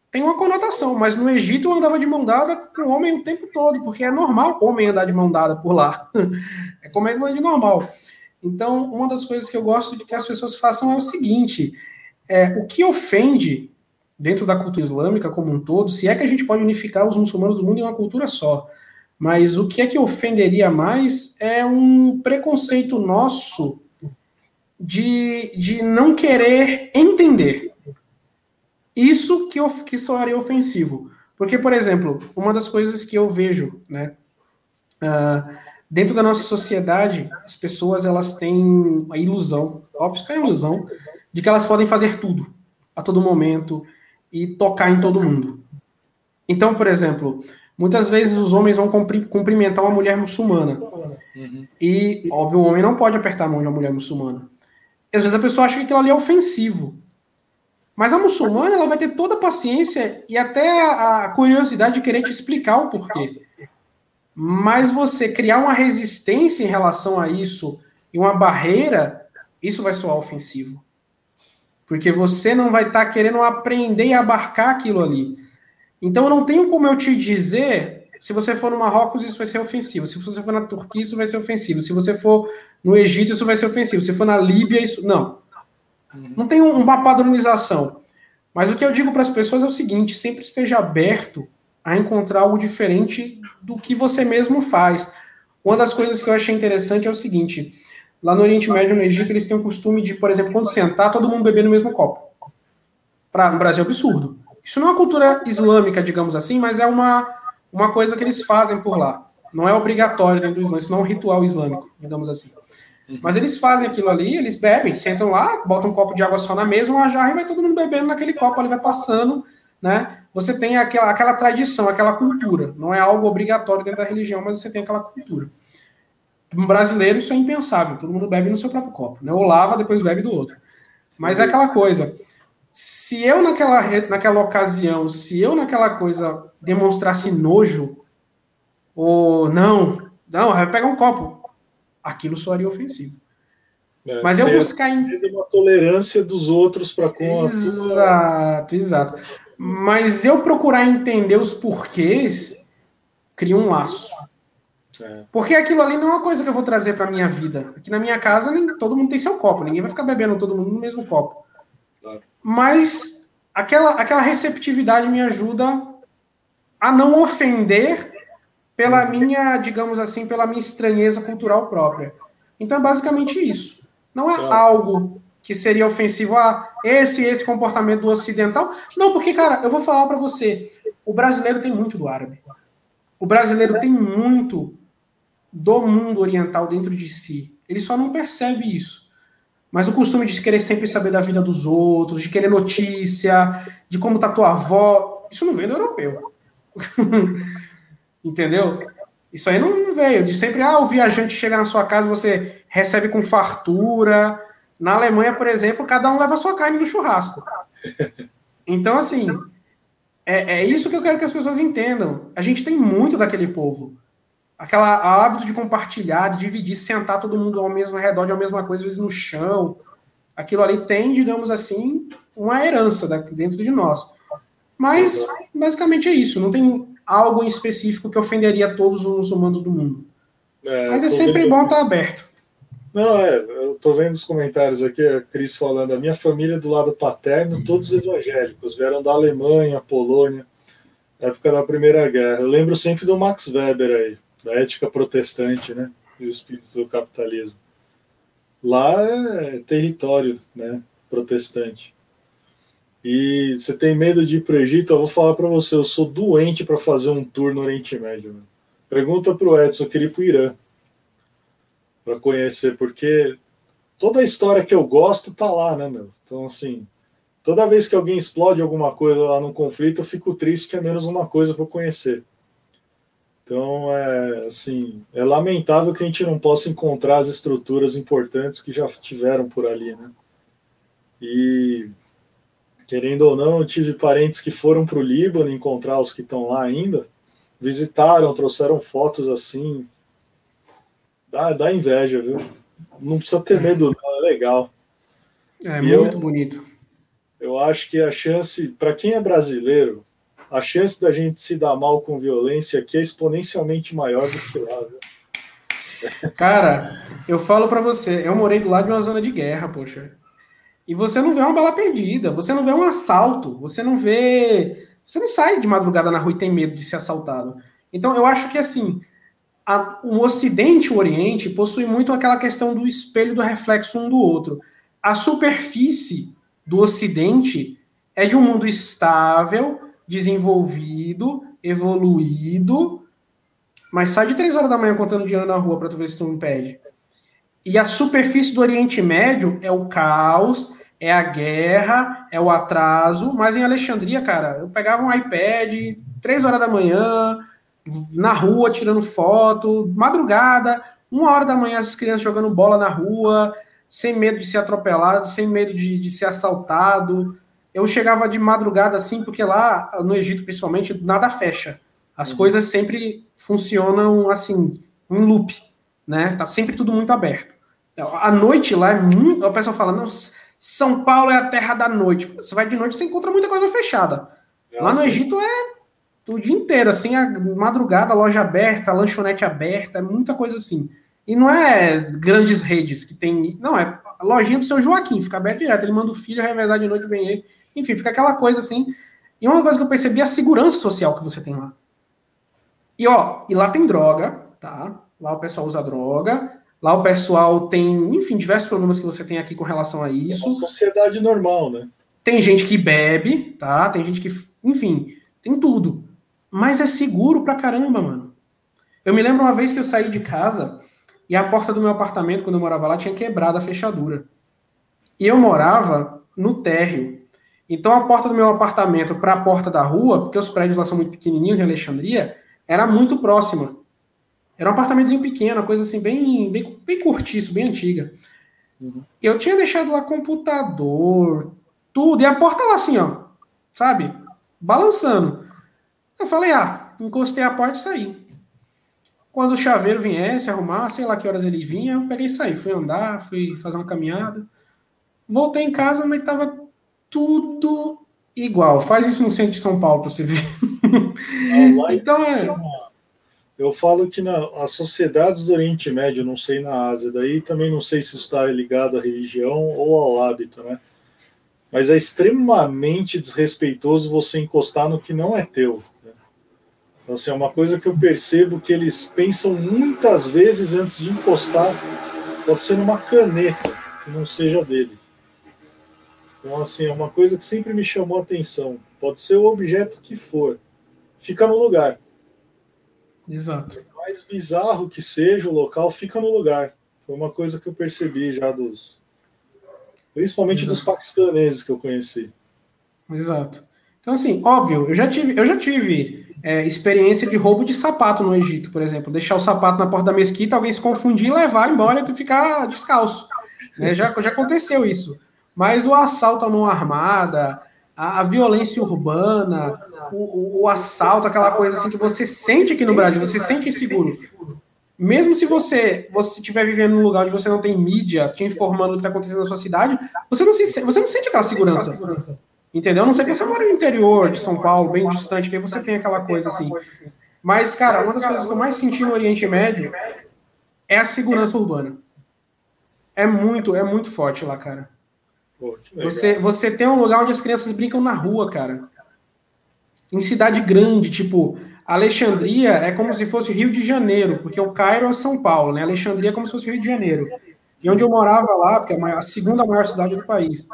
tem uma conotação, mas no Egito eu andava de mão dada com o homem o tempo todo, porque é normal homem andar de mão dada por lá. é completamente normal. Então, uma das coisas que eu gosto de que as pessoas façam é o seguinte: é, o que ofende dentro da cultura islâmica como um todo, se é que a gente pode unificar os muçulmanos do mundo em uma cultura só, mas o que é que ofenderia mais é um preconceito nosso de, de não querer entender. Isso que, eu, que soaria ofensivo. Porque, por exemplo, uma das coisas que eu vejo, né, uh, dentro da nossa sociedade, as pessoas elas têm a ilusão, óbvio que é a ilusão, de que elas podem fazer tudo, a todo momento, e tocar em todo mundo. Então, por exemplo, muitas vezes os homens vão cumprimentar uma mulher muçulmana. Uhum. E, óbvio, o homem não pode apertar a mão de uma mulher muçulmana. Às vezes a pessoa acha que aquilo ali é ofensivo. Mas a muçulmana ela vai ter toda a paciência e até a, a curiosidade de querer te explicar o porquê. Mas você criar uma resistência em relação a isso e uma barreira, isso vai soar ofensivo. Porque você não vai estar tá querendo aprender e abarcar aquilo ali. Então eu não tenho como eu te dizer, se você for no Marrocos, isso vai ser ofensivo. Se você for na Turquia, isso vai ser ofensivo. Se você for no Egito, isso vai ser ofensivo. Se for na Líbia, isso. Não. Uhum. Não tem uma padronização. Mas o que eu digo para as pessoas é o seguinte: sempre esteja aberto a encontrar algo diferente do que você mesmo faz. Uma das coisas que eu achei interessante é o seguinte: lá no Oriente Médio, no Egito, eles têm o costume de, por exemplo, quando sentar, todo mundo beber no mesmo copo. Pra, no Brasil é absurdo. Isso não é uma cultura islâmica, digamos assim, mas é uma, uma coisa que eles fazem por lá. Não é obrigatório dentro do Islã, isso não é um ritual islâmico, digamos assim. Uhum. Mas eles fazem aquilo ali, eles bebem, sentam lá, botam um copo de água só na mesa, uma jarra e vai todo mundo bebendo naquele copo, ali vai passando, né? Você tem aquela, aquela tradição, aquela cultura. Não é algo obrigatório dentro da religião, mas você tem aquela cultura. Um brasileiro, isso é impensável. Todo mundo bebe no seu próprio copo, né? Ou lava, depois bebe do outro. Mas é aquela coisa. Se eu naquela, naquela ocasião, se eu naquela coisa demonstrasse nojo, ou não, não, vai pegar um copo aquilo soaria ofensivo. É, Mas eu buscar em... uma tolerância dos outros para com Exato, exato. Mas eu procurar entender os porquês cria um laço. É. Porque aquilo ali não é uma coisa que eu vou trazer para minha vida. Aqui na minha casa nem, todo mundo tem seu copo, ninguém vai ficar bebendo todo mundo no mesmo copo. Claro. Mas aquela, aquela receptividade me ajuda a não ofender pela minha, digamos assim, pela minha estranheza cultural própria. Então é basicamente isso. Não é algo que seria ofensivo a esse esse comportamento do ocidental. Não, porque cara, eu vou falar para você, o brasileiro tem muito do árabe. O brasileiro tem muito do mundo oriental dentro de si. Ele só não percebe isso. Mas o costume de querer sempre saber da vida dos outros, de querer notícia, de como tá tua avó, isso não vem do europeu. Entendeu? Isso aí não veio. De sempre, ah, o viajante chega na sua casa, você recebe com fartura. Na Alemanha, por exemplo, cada um leva a sua carne no churrasco. Então, assim, é, é isso que eu quero que as pessoas entendam. A gente tem muito daquele povo. Aquela hábito de compartilhar, de dividir, sentar todo mundo ao mesmo redor de uma mesma coisa, às vezes no chão. Aquilo ali tem, digamos assim, uma herança dentro de nós. Mas, basicamente, é isso. Não tem algo em específico que ofenderia todos os muçulmanos do mundo. É, Mas é sempre vendo... bom estar aberto. Não, é, eu tô vendo os comentários aqui, a Cris falando, a minha família do lado paterno, todos evangélicos, vieram da Alemanha, Polônia, época da Primeira Guerra. Eu lembro sempre do Max Weber aí, da ética protestante, né, e o espírito do capitalismo. Lá é território, né, protestante e você tem medo de ir para o Egito, eu vou falar para você, eu sou doente para fazer um tour no Oriente Médio. Pergunta para o Edson, eu queria ir para o Irã para conhecer, porque toda a história que eu gosto tá lá, né, meu? Então, assim, toda vez que alguém explode alguma coisa lá no conflito, eu fico triste que é menos uma coisa para conhecer. Então, é assim, é lamentável que a gente não possa encontrar as estruturas importantes que já tiveram por ali, né? E querendo ou não, eu tive parentes que foram para o Líbano encontrar os que estão lá ainda, visitaram, trouxeram fotos assim Dá, dá inveja, viu? Não precisa ter medo, não, é legal. É e muito eu, bonito. Eu acho que a chance, para quem é brasileiro, a chance da gente se dar mal com violência aqui é exponencialmente maior do que lá. Viu? Cara, eu falo para você, eu morei do lado de uma zona de guerra, poxa. E você não vê uma bala perdida, você não vê um assalto, você não vê. Você não sai de madrugada na rua e tem medo de ser assaltado. Então, eu acho que assim, a, o Ocidente e o Oriente possui muito aquela questão do espelho do reflexo um do outro. A superfície do Ocidente é de um mundo estável, desenvolvido, evoluído, mas sai de três horas da manhã contando dinheiro na rua para tu ver se tu me pede. E a superfície do Oriente Médio é o caos, é a guerra, é o atraso. Mas em Alexandria, cara, eu pegava um iPad, três horas da manhã, na rua tirando foto, madrugada, uma hora da manhã as crianças jogando bola na rua, sem medo de ser atropelado, sem medo de, de ser assaltado. Eu chegava de madrugada assim, porque lá no Egito, principalmente, nada fecha. As uhum. coisas sempre funcionam assim, em loop, né? Tá sempre tudo muito aberto. A noite lá é muito. O pessoal fala, não, São Paulo é a terra da noite. Você vai de noite, você encontra muita coisa fechada. Lá no Egito é o dia inteiro, assim, a madrugada, loja aberta, lanchonete aberta, é muita coisa assim. E não é grandes redes que tem. Não, é a lojinha do seu Joaquim, fica aberto direto. Ele manda o filho revezar de noite, vem ele. Enfim, fica aquela coisa assim. E uma coisa que eu percebi é a segurança social que você tem lá. E ó, e lá tem droga, tá? Lá o pessoal usa droga. Lá o pessoal tem, enfim, diversos problemas que você tem aqui com relação a isso. É uma sociedade normal, né? Tem gente que bebe, tá? Tem gente que, enfim, tem tudo. Mas é seguro pra caramba, mano. Eu me lembro uma vez que eu saí de casa e a porta do meu apartamento, quando eu morava lá, tinha quebrado a fechadura. E eu morava no térreo. Então a porta do meu apartamento para a porta da rua, porque os prédios lá são muito pequenininhos em Alexandria, era muito próxima. Era um apartamentozinho pequeno, uma coisa assim, bem, bem, bem curtiço, bem antiga. Uhum. Eu tinha deixado lá computador, tudo, e a porta lá assim, ó, sabe? Balançando. Eu falei, ah, encostei a porta e saí. Quando o chaveiro viesse arrumar, sei lá que horas ele vinha, eu peguei e saí. Fui andar, fui fazer uma caminhada. Voltei em casa, mas tava tudo igual. Faz isso no centro de São Paulo para você ver. então é. Eu falo que na, as sociedades do Oriente Médio, não sei na Ásia, daí também não sei se está ligado à religião ou ao hábito, né? Mas é extremamente desrespeitoso você encostar no que não é teu. Né? Então, assim, é uma coisa que eu percebo que eles pensam muitas vezes antes de encostar, pode ser numa caneta que não seja dele. Então, assim, é uma coisa que sempre me chamou a atenção. Pode ser o objeto que for, fica no lugar. Exato. Por mais bizarro que seja o local, fica no lugar. Foi uma coisa que eu percebi já dos. Principalmente Exato. dos paquistaneses que eu conheci. Exato. Então, assim, óbvio, eu já tive, eu já tive é, experiência de roubo de sapato no Egito, por exemplo. Deixar o sapato na porta da mesquita, alguém se confundir, levar embora e tu ficar descalço. Né? Já, já aconteceu isso. Mas o assalto à mão armada, a, a violência urbana, o, o, o, assalto, aquela coisa assim que você sente aqui no Brasil, você sente inseguro. Mesmo se você você estiver vivendo num lugar onde você não tem mídia te informando o que está acontecendo na sua cidade, você não, se, você não sente aquela segurança. Entendeu? Não sei que você mora no interior de São Paulo, bem distante, que aí você tem aquela coisa assim. Mas, cara, uma das coisas que eu mais senti no Oriente Médio é a segurança urbana. É muito, é muito forte lá, cara. Você, você tem um lugar onde as crianças brincam na rua, cara. Em cidade grande, tipo, Alexandria é como se fosse Rio de Janeiro, porque o Cairo é São Paulo, né? Alexandria é como se fosse Rio de Janeiro. E onde eu morava lá, porque é a segunda maior cidade do país.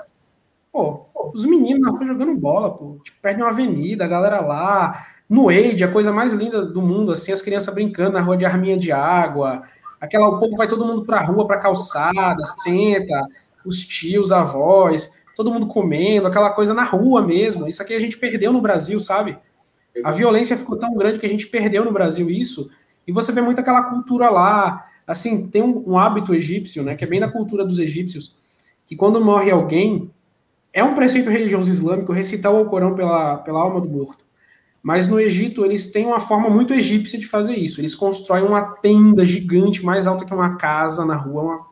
Pô, os meninos na rua jogando bola, pô. Tipo, perto de uma avenida, a galera lá. No Age, a coisa mais linda do mundo, assim, as crianças brincando na rua de arminha de água. Aquela, o povo vai todo mundo pra rua, pra calçada, senta, os tios, avós, todo mundo comendo, aquela coisa na rua mesmo. Isso aqui a gente perdeu no Brasil, sabe? A violência ficou tão grande que a gente perdeu no Brasil isso. E você vê muito aquela cultura lá. Assim, tem um, um hábito egípcio, né? Que é bem da cultura dos egípcios, que quando morre alguém, é um preceito religioso islâmico recitar o Alcorão pela, pela alma do morto. Mas no Egito eles têm uma forma muito egípcia de fazer isso. Eles constroem uma tenda gigante, mais alta que uma casa na rua, uma,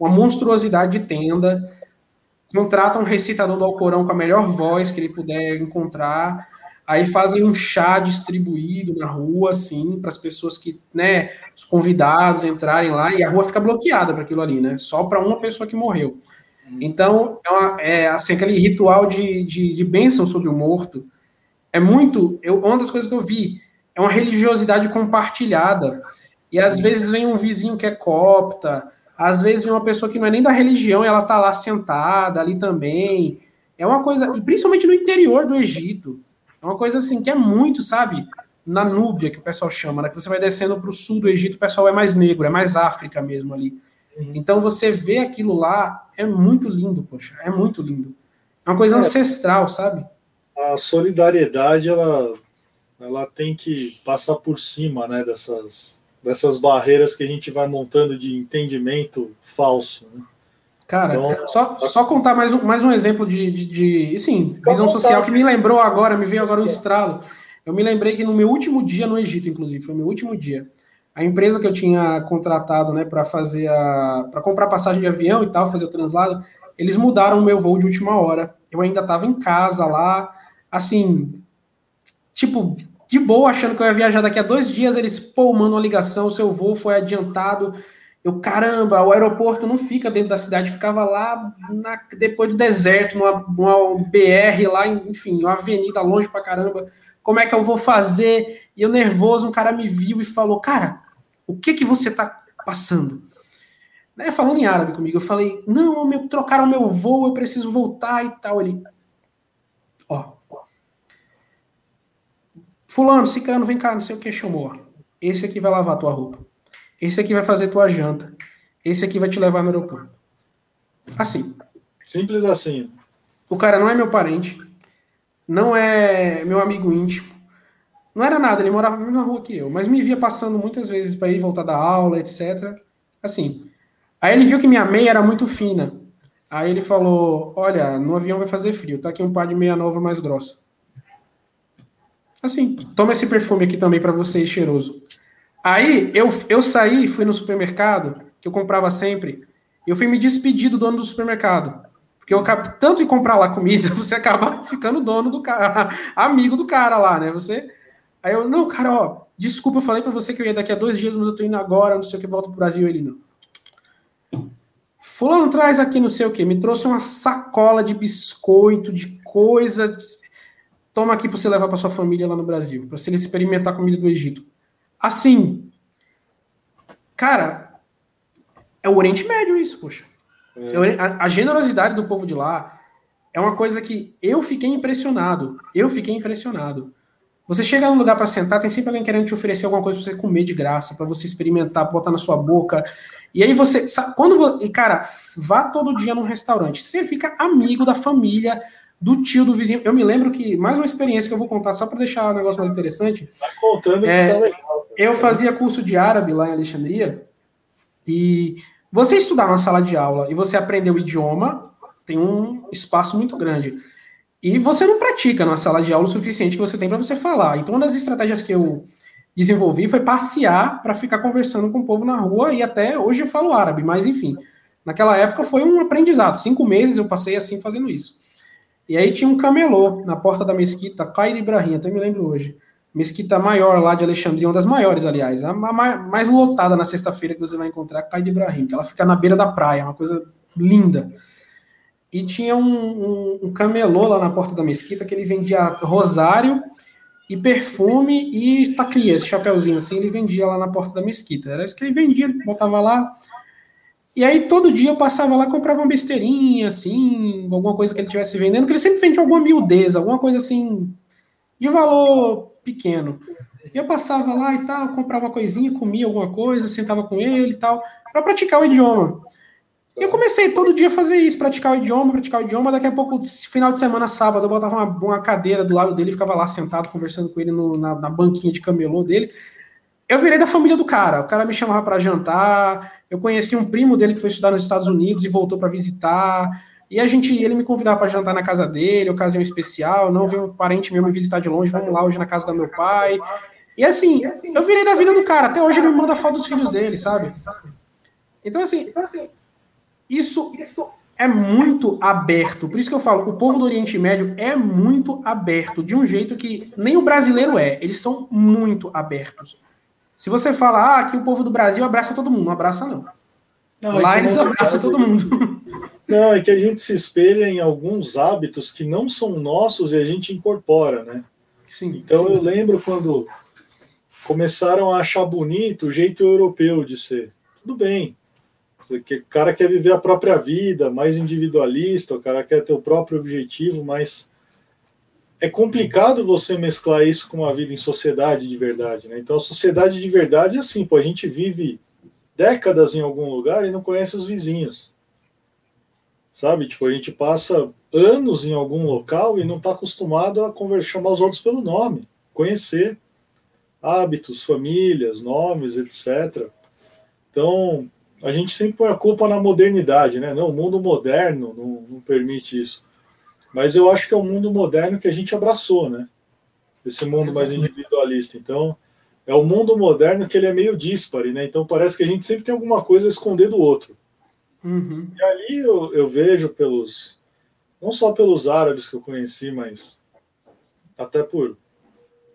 uma monstruosidade de tenda. Contratam um recitador do Alcorão com a melhor voz que ele puder encontrar. Aí fazem um chá distribuído na rua, assim, para as pessoas que, né, os convidados entrarem lá e a rua fica bloqueada para aquilo ali, né? Só para uma pessoa que morreu. Então, é, uma, é assim, aquele ritual de, de, de bênção sobre o morto é muito. Eu, uma das coisas que eu vi é uma religiosidade compartilhada. E às vezes vem um vizinho que é copta, às vezes vem uma pessoa que não é nem da religião e ela tá lá sentada ali também. É uma coisa, e principalmente no interior do Egito. É uma coisa assim que é muito, sabe? Na Núbia, que o pessoal chama, né? Que você vai descendo para o sul do Egito, o pessoal é mais negro, é mais África mesmo ali. Uhum. Então você vê aquilo lá, é muito lindo, poxa, é muito lindo. É uma coisa é. ancestral, sabe? a solidariedade ela, ela tem que passar por cima né, dessas, dessas barreiras que a gente vai montando de entendimento falso. Né? Cara, então, só, só contar mais um, mais um exemplo de, de, de sim, visão social que me lembrou agora, me veio agora um estralo. Eu me lembrei que no meu último dia no Egito, inclusive, foi meu último dia. A empresa que eu tinha contratado, né, para fazer a para comprar passagem de avião e tal, fazer o translado, eles mudaram o meu voo de última hora. Eu ainda estava em casa lá, assim, tipo, de boa, achando que eu ia viajar daqui a dois dias, eles, pô, mandam uma ligação, o seu voo foi adiantado. Eu, caramba, o aeroporto não fica dentro da cidade, ficava lá na, depois do deserto, numa, numa BR lá, enfim, uma avenida longe pra caramba. Como é que eu vou fazer? E eu nervoso, um cara me viu e falou, cara, o que que você tá passando? Né, falando em árabe comigo, eu falei, não, meu, trocaram meu voo, eu preciso voltar e tal. Ele, ó, Fulano, Cicano, vem cá, não sei o que, chamou. Esse aqui vai lavar tua roupa. Esse aqui vai fazer tua janta. Esse aqui vai te levar no aeroporto. Assim. Simples assim. O cara não é meu parente. Não é meu amigo íntimo. Não era nada, ele morava na mesma rua que eu, mas me via passando muitas vezes para ir voltar da aula, etc. Assim. Aí ele viu que minha meia era muito fina. Aí ele falou: Olha, no avião vai fazer frio, tá aqui um par de meia nova mais grossa. Assim, toma esse perfume aqui também para você, cheiroso. Aí eu, eu saí, fui no supermercado, que eu comprava sempre, eu fui me despedir do dono do supermercado. Porque eu tanto em comprar lá comida, você acaba ficando dono do cara, amigo do cara lá, né? Você. Aí eu, não, cara, ó, desculpa, eu falei para você que eu ia daqui a dois dias, mas eu tô indo agora, não sei o que, volto pro Brasil. Ele não. Fulano traz aqui não sei o que, me trouxe uma sacola de biscoito, de coisa toma aqui para você levar para sua família lá no Brasil, para você experimentar a comida do Egito. Assim, cara, é o Oriente Médio isso, poxa. É. A, a, generosidade do povo de lá é uma coisa que eu fiquei impressionado. Eu fiquei impressionado. Você chega num lugar para sentar, tem sempre alguém querendo te oferecer alguma coisa para você comer de graça, para você experimentar, botar na sua boca. E aí você, quando e cara, vá todo dia num restaurante, você fica amigo da família, do tio do vizinho. Eu me lembro que, mais uma experiência que eu vou contar, só para deixar o negócio mais interessante. Tá contando é, que tá legal. Eu fazia curso de árabe lá em Alexandria, e você estudar na sala de aula e você aprender o idioma, tem um espaço muito grande. E você não pratica na sala de aula o suficiente que você tem para você falar. Então, uma das estratégias que eu desenvolvi foi passear para ficar conversando com o povo na rua, e até hoje eu falo árabe, mas enfim. Naquela época foi um aprendizado. Cinco meses eu passei assim fazendo isso. E aí tinha um camelô na porta da mesquita, Cairo Ibrahim, até me lembro hoje. Mesquita maior lá de Alexandria, uma das maiores, aliás. A mais lotada na sexta-feira que você vai encontrar, Cairo Ibrahim, que ela fica na beira da praia, uma coisa linda. E tinha um, um, um camelô lá na porta da mesquita que ele vendia rosário e perfume e taquia, esse chapéuzinho assim, ele vendia lá na porta da mesquita. Era isso que ele vendia, ele botava lá, e aí todo dia eu passava lá, comprava uma besteirinha, assim, alguma coisa que ele estivesse vendendo, que ele sempre vende alguma miudeza, alguma coisa assim, de valor pequeno. E eu passava lá e tal, comprava uma coisinha, comia alguma coisa, sentava com ele e tal, para praticar o idioma. E eu comecei todo dia a fazer isso, praticar o idioma, praticar o idioma. Daqui a pouco, final de semana, sábado, eu botava uma, uma cadeira do lado dele, ficava lá sentado conversando com ele no, na, na banquinha de camelô dele eu virei da família do cara. O cara me chamava para jantar. Eu conheci um primo dele que foi estudar nos Estados Unidos e voltou para visitar. E a gente, ele me convidava para jantar na casa dele, ocasião especial, não veio um parente meu me visitar de longe, vamos lá hoje na casa do meu pai. E assim, eu virei da vida do cara, até hoje ele me manda foto dos filhos dele, sabe? Então assim, isso, isso é muito aberto. Por isso que eu falo, o povo do Oriente Médio é muito aberto, de um jeito que nem o brasileiro é. Eles são muito abertos. Se você fala ah, que o povo do Brasil abraça todo mundo, não abraça não. não é Lá é eles abraçam todo mundo. Não, é que a gente se espelha em alguns hábitos que não são nossos e a gente incorpora, né? Sim, então sim. eu lembro quando começaram a achar bonito o jeito europeu de ser. Tudo bem. O cara quer viver a própria vida, mais individualista, o cara quer ter o próprio objetivo, mas é complicado você mesclar isso com uma vida em sociedade de verdade, né? Então, sociedade de verdade é assim, pô, a gente vive décadas em algum lugar e não conhece os vizinhos sabe? Tipo, a gente passa anos em algum local e não está acostumado a conversar, chamar os outros pelo nome, conhecer hábitos, famílias, nomes, etc. Então, a gente sempre põe a culpa na modernidade, né? Não, o mundo moderno não, não permite isso. Mas eu acho que é o mundo moderno que a gente abraçou, né? Esse mundo mais individualista. Então, é o mundo moderno que ele é meio díspare, né? Então parece que a gente sempre tem alguma coisa a esconder do outro. Uhum. E ali eu, eu vejo pelos, não só pelos árabes que eu conheci, mas até por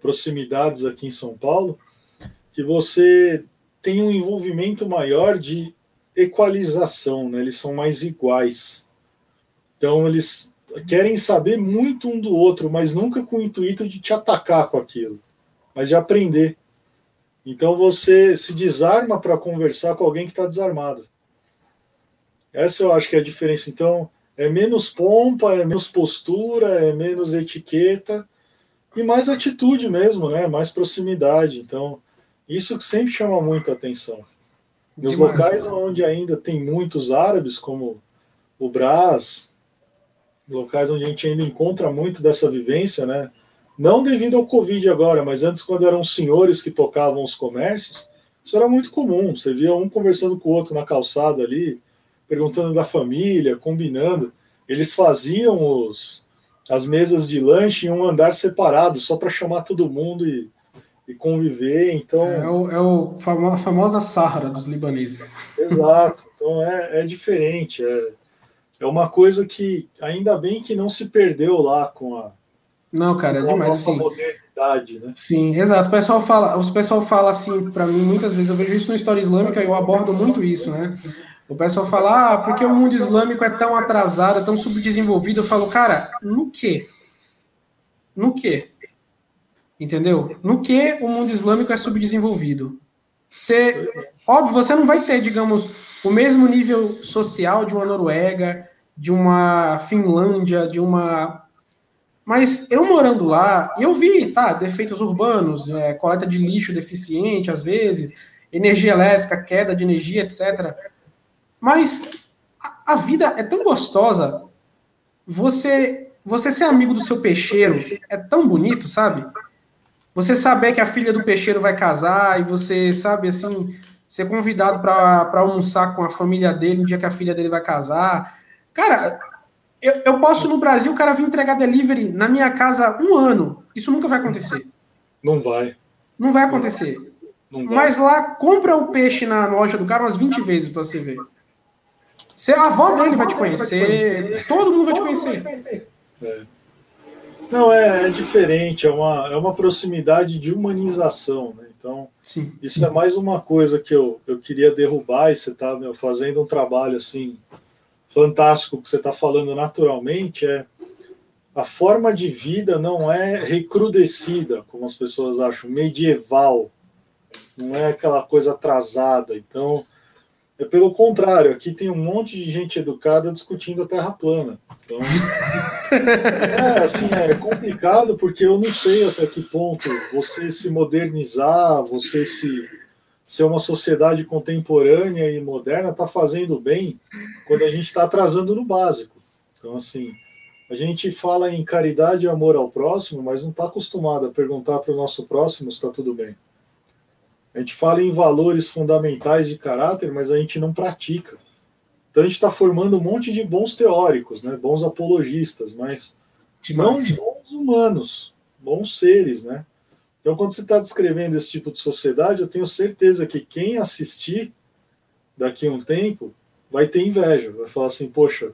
proximidades aqui em São Paulo, que você tem um envolvimento maior de equalização, né? Eles são mais iguais. Então eles querem saber muito um do outro, mas nunca com o intuito de te atacar com aquilo, mas de aprender. Então você se desarma para conversar com alguém que está desarmado. Essa eu acho que é a diferença. Então, é menos pompa, é menos postura, é menos etiqueta e mais atitude mesmo, né? Mais proximidade. Então, isso que sempre chama muito atenção. Nos locais onde ainda tem muitos árabes, como o Brás, locais onde a gente ainda encontra muito dessa vivência, né? Não devido ao Covid agora, mas antes, quando eram senhores que tocavam os comércios, isso era muito comum. Você via um conversando com o outro na calçada ali, perguntando da família, combinando. Eles faziam os, as mesas de lanche em um andar separado, só para chamar todo mundo e, e conviver. Então é, o, é o a famosa Sahara dos libaneses. Exato. Então é, é diferente. É, é uma coisa que ainda bem que não se perdeu lá com a não, cara, é demais assim. modernidade, né? Sim, exato. O pessoal fala, o pessoal fala assim para mim muitas vezes. Eu vejo isso na história islâmica e eu abordo muito isso, né? O pessoal fala, ah, porque o mundo islâmico é tão atrasado, é tão subdesenvolvido. Eu falo, cara, no quê? No quê? Entendeu? No que o mundo islâmico é subdesenvolvido? Você, óbvio, você não vai ter, digamos, o mesmo nível social de uma Noruega, de uma Finlândia, de uma. Mas eu morando lá, eu vi, tá, defeitos urbanos, é, coleta de lixo deficiente às vezes, energia elétrica, queda de energia, etc. Mas a, vida é tão gostosa. Você você ser amigo do seu peixeiro é tão bonito, sabe? Você saber que a filha do peixeiro vai casar e você, sabe, assim, ser convidado para almoçar com a família dele no dia que a filha dele vai casar. Cara, eu, eu posso no Brasil o cara vir entregar delivery na minha casa um ano. Isso nunca vai acontecer. Não vai. Não vai acontecer. Não vai. Mas lá, compra o peixe na loja do cara umas 20 vezes para você ver. Se a avó dele vai te conhecer, todo mundo vai te conhecer. É. Não, é, é, diferente, é uma, é uma proximidade de humanização, né? Então, sim, isso sim. é mais uma coisa que eu, eu queria derrubar e você está fazendo um trabalho assim fantástico que você está falando naturalmente é a forma de vida não é recrudescida, como as pessoas acham, medieval, não é aquela coisa atrasada. Então, é pelo contrário, aqui tem um monte de gente educada discutindo a Terra plana. Então, é assim, é complicado porque eu não sei até que ponto você se modernizar, você se ser uma sociedade contemporânea e moderna está fazendo bem quando a gente está atrasando no básico. Então, assim, a gente fala em caridade e amor ao próximo, mas não está acostumado a perguntar para o nosso próximo se está tudo bem. A gente fala em valores fundamentais de caráter, mas a gente não pratica. Então a gente está formando um monte de bons teóricos, né? bons apologistas, mas não bons humanos, bons seres, né? Então, quando você está descrevendo esse tipo de sociedade, eu tenho certeza que quem assistir daqui a um tempo vai ter inveja, vai falar assim, poxa,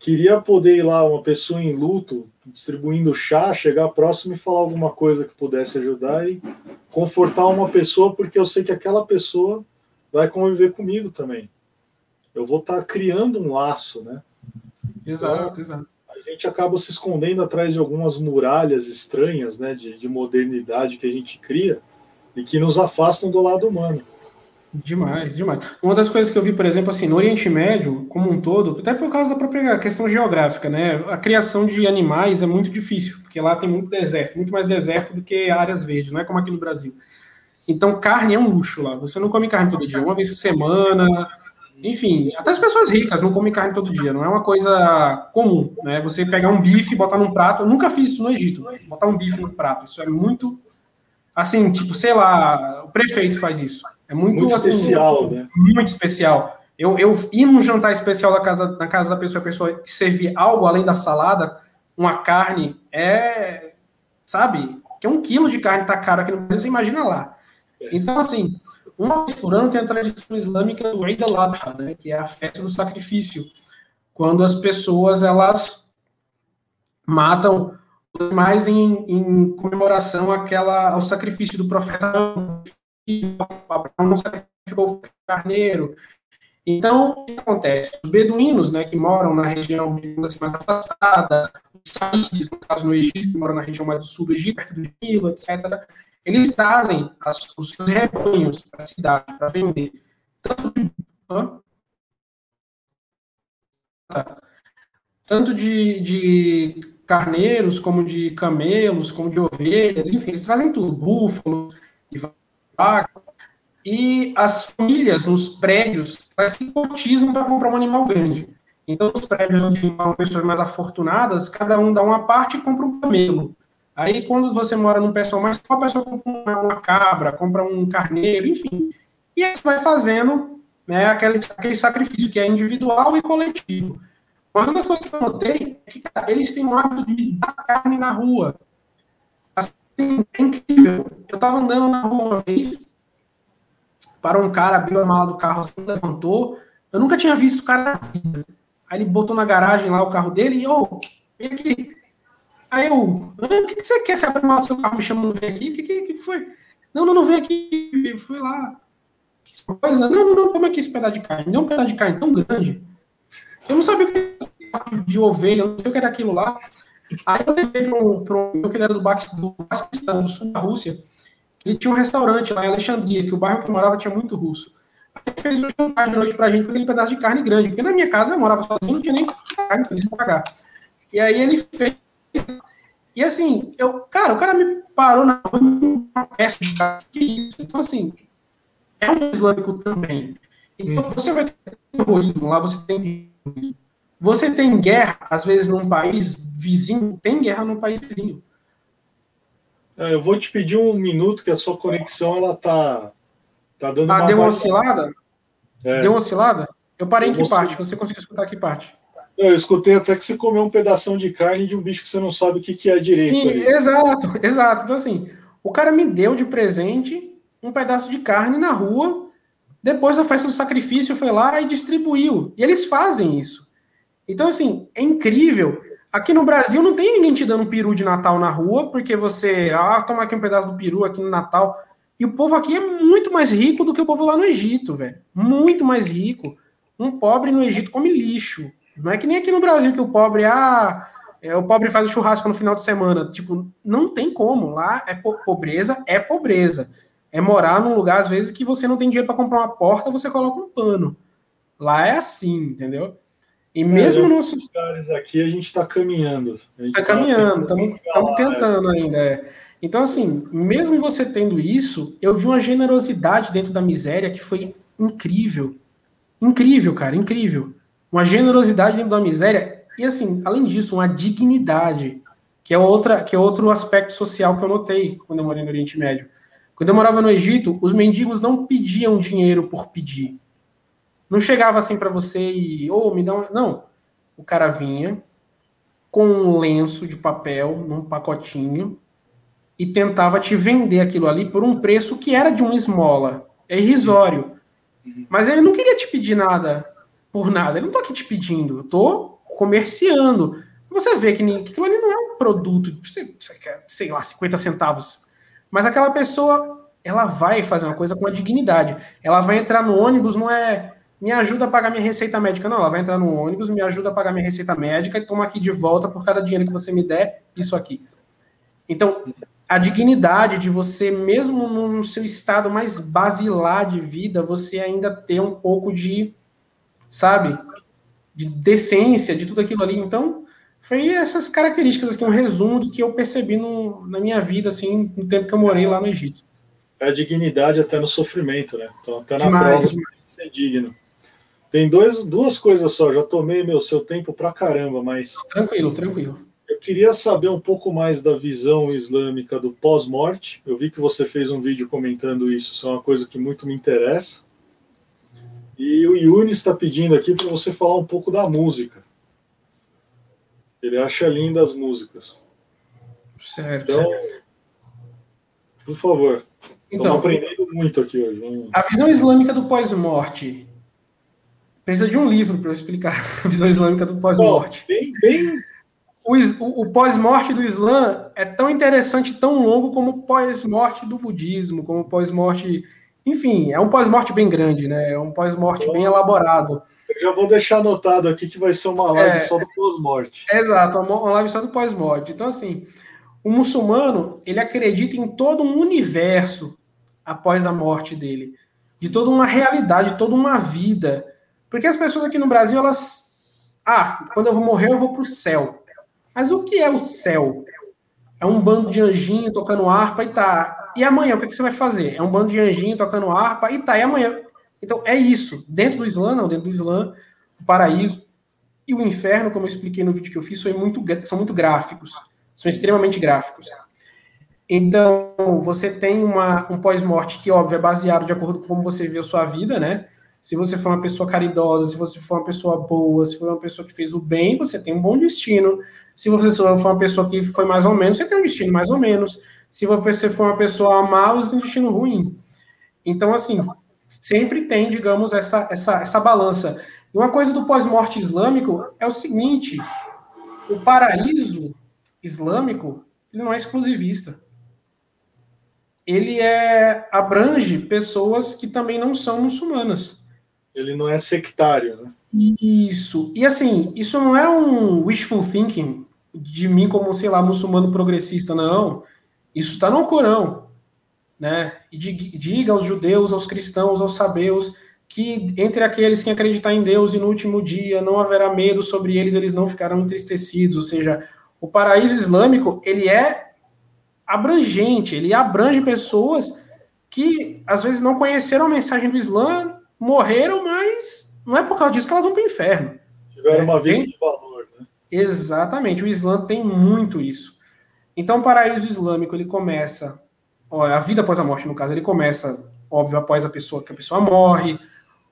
queria poder ir lá, uma pessoa em luto, distribuindo chá, chegar próximo e falar alguma coisa que pudesse ajudar e confortar uma pessoa, porque eu sei que aquela pessoa vai conviver comigo também. Eu vou estar tá criando um laço, né? Exato, então, exato a gente acaba se escondendo atrás de algumas muralhas estranhas, né, de, de modernidade que a gente cria e que nos afastam do lado humano. Demais, demais. Uma das coisas que eu vi, por exemplo, assim, no Oriente Médio, como um todo, até por causa da própria questão geográfica, né? A criação de animais é muito difícil, porque lá tem muito deserto, muito mais deserto do que áreas verdes, não é como aqui no Brasil. Então, carne é um luxo lá. Você não come carne todo dia, uma vez por semana, enfim, até as pessoas ricas não comem carne todo dia, não é uma coisa comum, né? Você pegar um bife e botar num prato, eu nunca fiz isso no Egito, botar um bife no prato, isso é muito, assim, tipo, sei lá, o prefeito faz isso. É muito, muito assim, especial, né? Muito especial. Eu, eu ir num jantar especial na casa, na casa da pessoa, a pessoa servir algo além da salada, uma carne, é, sabe, que um quilo de carne tá caro aqui no Brasil, você imagina lá. Então, assim, uma vez por ano tem a tradição islâmica do Eid al-Adha, né, que é a festa do sacrifício, quando as pessoas elas matam os animais em, em comemoração àquela, ao sacrifício do profeta não sacrificou carneiro. Então, o que acontece? Os beduínos, né, que moram na região assim, mais afastada, os saídes, no caso no Egito, que moram na região mais do sul do Egito, perto do Nilo, etc., eles trazem as, os seus rebanhos para a cidade para vender. Tanto de, tanto de, de carneiros, como de camelos, como de ovelhas, enfim, eles trazem tudo, búfalo e vaca. E as famílias nos prédios, elas se cotizam para comprar um animal grande. Então, os prédios onde moram pessoas mais afortunadas, cada um dá uma parte e compra um camelo. Aí, quando você mora num pessoal mais uma pessoa compra uma cabra, compra um carneiro, enfim. E aí você vai fazendo né, aquele, aquele sacrifício que é individual e coletivo. Mas uma das coisas que eu notei é que cara, eles têm o hábito de dar carne na rua. É incrível. Eu estava andando na rua uma vez, para um cara, abriu a mala do carro, assim, levantou. Eu nunca tinha visto o cara na vida. Aí ele botou na garagem lá o carro dele e, ô, oh, vem aqui, Aí eu, o que, que você quer? Você abre o seu carro me chamando, vem aqui? O que, que, que foi? Não, não, não vem aqui. Eu fui lá. Que coisa? Não, não, não, como é que esse pedaço de carne? Deu um pedaço de carne tão grande. Eu não sabia o que era de ovelha, eu não sei o que era aquilo lá. Aí eu levei para um meu que era do Paquistão, do sul da Rússia. Ele tinha um restaurante lá em Alexandria, que o bairro que eu morava tinha muito russo. Aí ele fez um jantar de noite pra gente com aquele pedaço de carne grande, porque na minha casa eu morava sozinho, não tinha nem carne para estragar. E aí ele fez e assim, eu, cara, o cara me parou na rua uma peça de que isso. Então, assim, é um islâmico também. Então, você vai ter terrorismo lá, você tem. Você tem guerra, às vezes, num país vizinho, tem guerra num país vizinho. É, eu vou te pedir um minuto que a sua conexão ela tá, tá dando ah, uma. Deu uma oscilada? É. Deu uma oscilada? Eu parei em que parte? Você conseguiu escutar que parte? Eu escutei até que você comeu um pedaço de carne de um bicho que você não sabe o que, que é direito. Sim, ali. exato, exato. Então, assim, o cara me deu de presente um pedaço de carne na rua, depois da festa do sacrifício, foi lá e distribuiu. E eles fazem isso. Então, assim, é incrível. Aqui no Brasil não tem ninguém te dando um peru de Natal na rua, porque você, ah, toma aqui um pedaço do peru aqui no Natal. E o povo aqui é muito mais rico do que o povo lá no Egito, velho. Muito mais rico. Um pobre no Egito come lixo. Não é que nem aqui no Brasil que o pobre, ah, é, o pobre faz o churrasco no final de semana. Tipo, não tem como. Lá é po pobreza, é pobreza. É morar num lugar, às vezes, que você não tem dinheiro para comprar uma porta, você coloca um pano. Lá é assim, entendeu? E é, mesmo é, nossos. lugares aqui a gente está caminhando. Está tá caminhando, estamos tentando é. ainda. É. Então, assim, mesmo você tendo isso, eu vi uma generosidade dentro da miséria que foi incrível. Incrível, cara, incrível uma generosidade dentro da miséria e assim, além disso, uma dignidade, que é outra, que é outro aspecto social que eu notei quando eu morei no Oriente Médio. Quando eu morava no Egito, os mendigos não pediam dinheiro por pedir. Não chegava assim para você e, ou oh, me dá um. Não. O cara vinha com um lenço de papel num pacotinho e tentava te vender aquilo ali por um preço que era de uma esmola. É irrisório. Uhum. Mas ele não queria te pedir nada por nada. Ele não tô aqui te pedindo. Eu tô comerciando. Você vê que, que aquilo ali não é um produto, você, você quer, sei lá, 50 centavos. Mas aquela pessoa, ela vai fazer uma coisa com a dignidade. Ela vai entrar no ônibus, não é me ajuda a pagar minha receita médica. Não, ela vai entrar no ônibus, me ajuda a pagar minha receita médica e toma aqui de volta por cada dinheiro que você me der, isso aqui. Então, a dignidade de você, mesmo no seu estado mais basilar de vida, você ainda ter um pouco de, sabe, de decência, de tudo aquilo ali. Então, foi essas características aqui, um resumo do que eu percebi no, na minha vida, assim, no tempo que eu morei lá no Egito. É a dignidade até no sofrimento, né? Então, até na demais, prova demais. ser digno. Tem dois, duas coisas só, já tomei meu seu tempo pra caramba, mas. Tranquilo, tranquilo. Eu queria saber um pouco mais da visão islâmica do pós-morte. Eu vi que você fez um vídeo comentando isso, isso é uma coisa que muito me interessa. E o Yuni está pedindo aqui para você falar um pouco da música. Ele acha linda as músicas. Certo. Então, por favor. Então, aprendendo muito aqui hoje. A visão islâmica do pós-morte Precisa de um livro para eu explicar a visão islâmica do pós-morte. Bem, bem... O, o, pós-morte do Islã é tão interessante, tão longo como o pós-morte do budismo, como o pós-morte. Enfim, é um pós-morte bem grande, né? É um pós-morte bem elaborado. Eu já vou deixar anotado aqui que vai ser uma live é, só do pós-morte. Exato, uma live só do pós-morte. Então, assim, o muçulmano, ele acredita em todo um universo após a morte dele, de toda uma realidade, toda uma vida porque as pessoas aqui no Brasil, elas. Ah, quando eu vou morrer, eu vou para o céu. Mas o que é o céu? É um bando de anjinho tocando harpa e tá. E amanhã, o que, você vai fazer? É um bando de anjinho tocando harpa e tá. E amanhã? Então, é isso. Dentro do Islã, não, dentro do Islã, o paraíso e o inferno, como eu expliquei no vídeo que eu fiz, são muito, são muito gráficos. São extremamente gráficos. Então, você tem uma, um pós-morte que, óbvio, é baseado de acordo com como você a sua vida, né? Se você for uma pessoa caridosa, se você for uma pessoa boa, se for uma pessoa que fez o bem, você tem um bom destino. Se você for uma pessoa que foi mais ou menos, você tem um destino mais ou menos. Se você for uma pessoa má, você tem um destino ruim. Então, assim, sempre tem, digamos, essa, essa, essa balança. E uma coisa do pós-morte islâmico é o seguinte: o paraíso islâmico ele não é exclusivista. Ele é abrange pessoas que também não são muçulmanas. Ele não é sectário, né? Isso. E assim, isso não é um wishful thinking de mim como, sei lá, muçulmano progressista, não. Isso está no Corão. Né? E diga aos judeus, aos cristãos, aos sabeus, que entre aqueles que acreditar em Deus e no último dia não haverá medo sobre eles, eles não ficarão entristecidos. Ou seja, o paraíso islâmico, ele é abrangente, ele abrange pessoas que às vezes não conheceram a mensagem do Islã morreram, mas não é por causa disso que elas vão para o inferno. Tiveram uma vida tem... de valor, né? Exatamente, o Islã tem muito isso. Então, o paraíso islâmico, ele começa, ó, a vida após a morte, no caso, ele começa, óbvio, após a pessoa que a pessoa morre,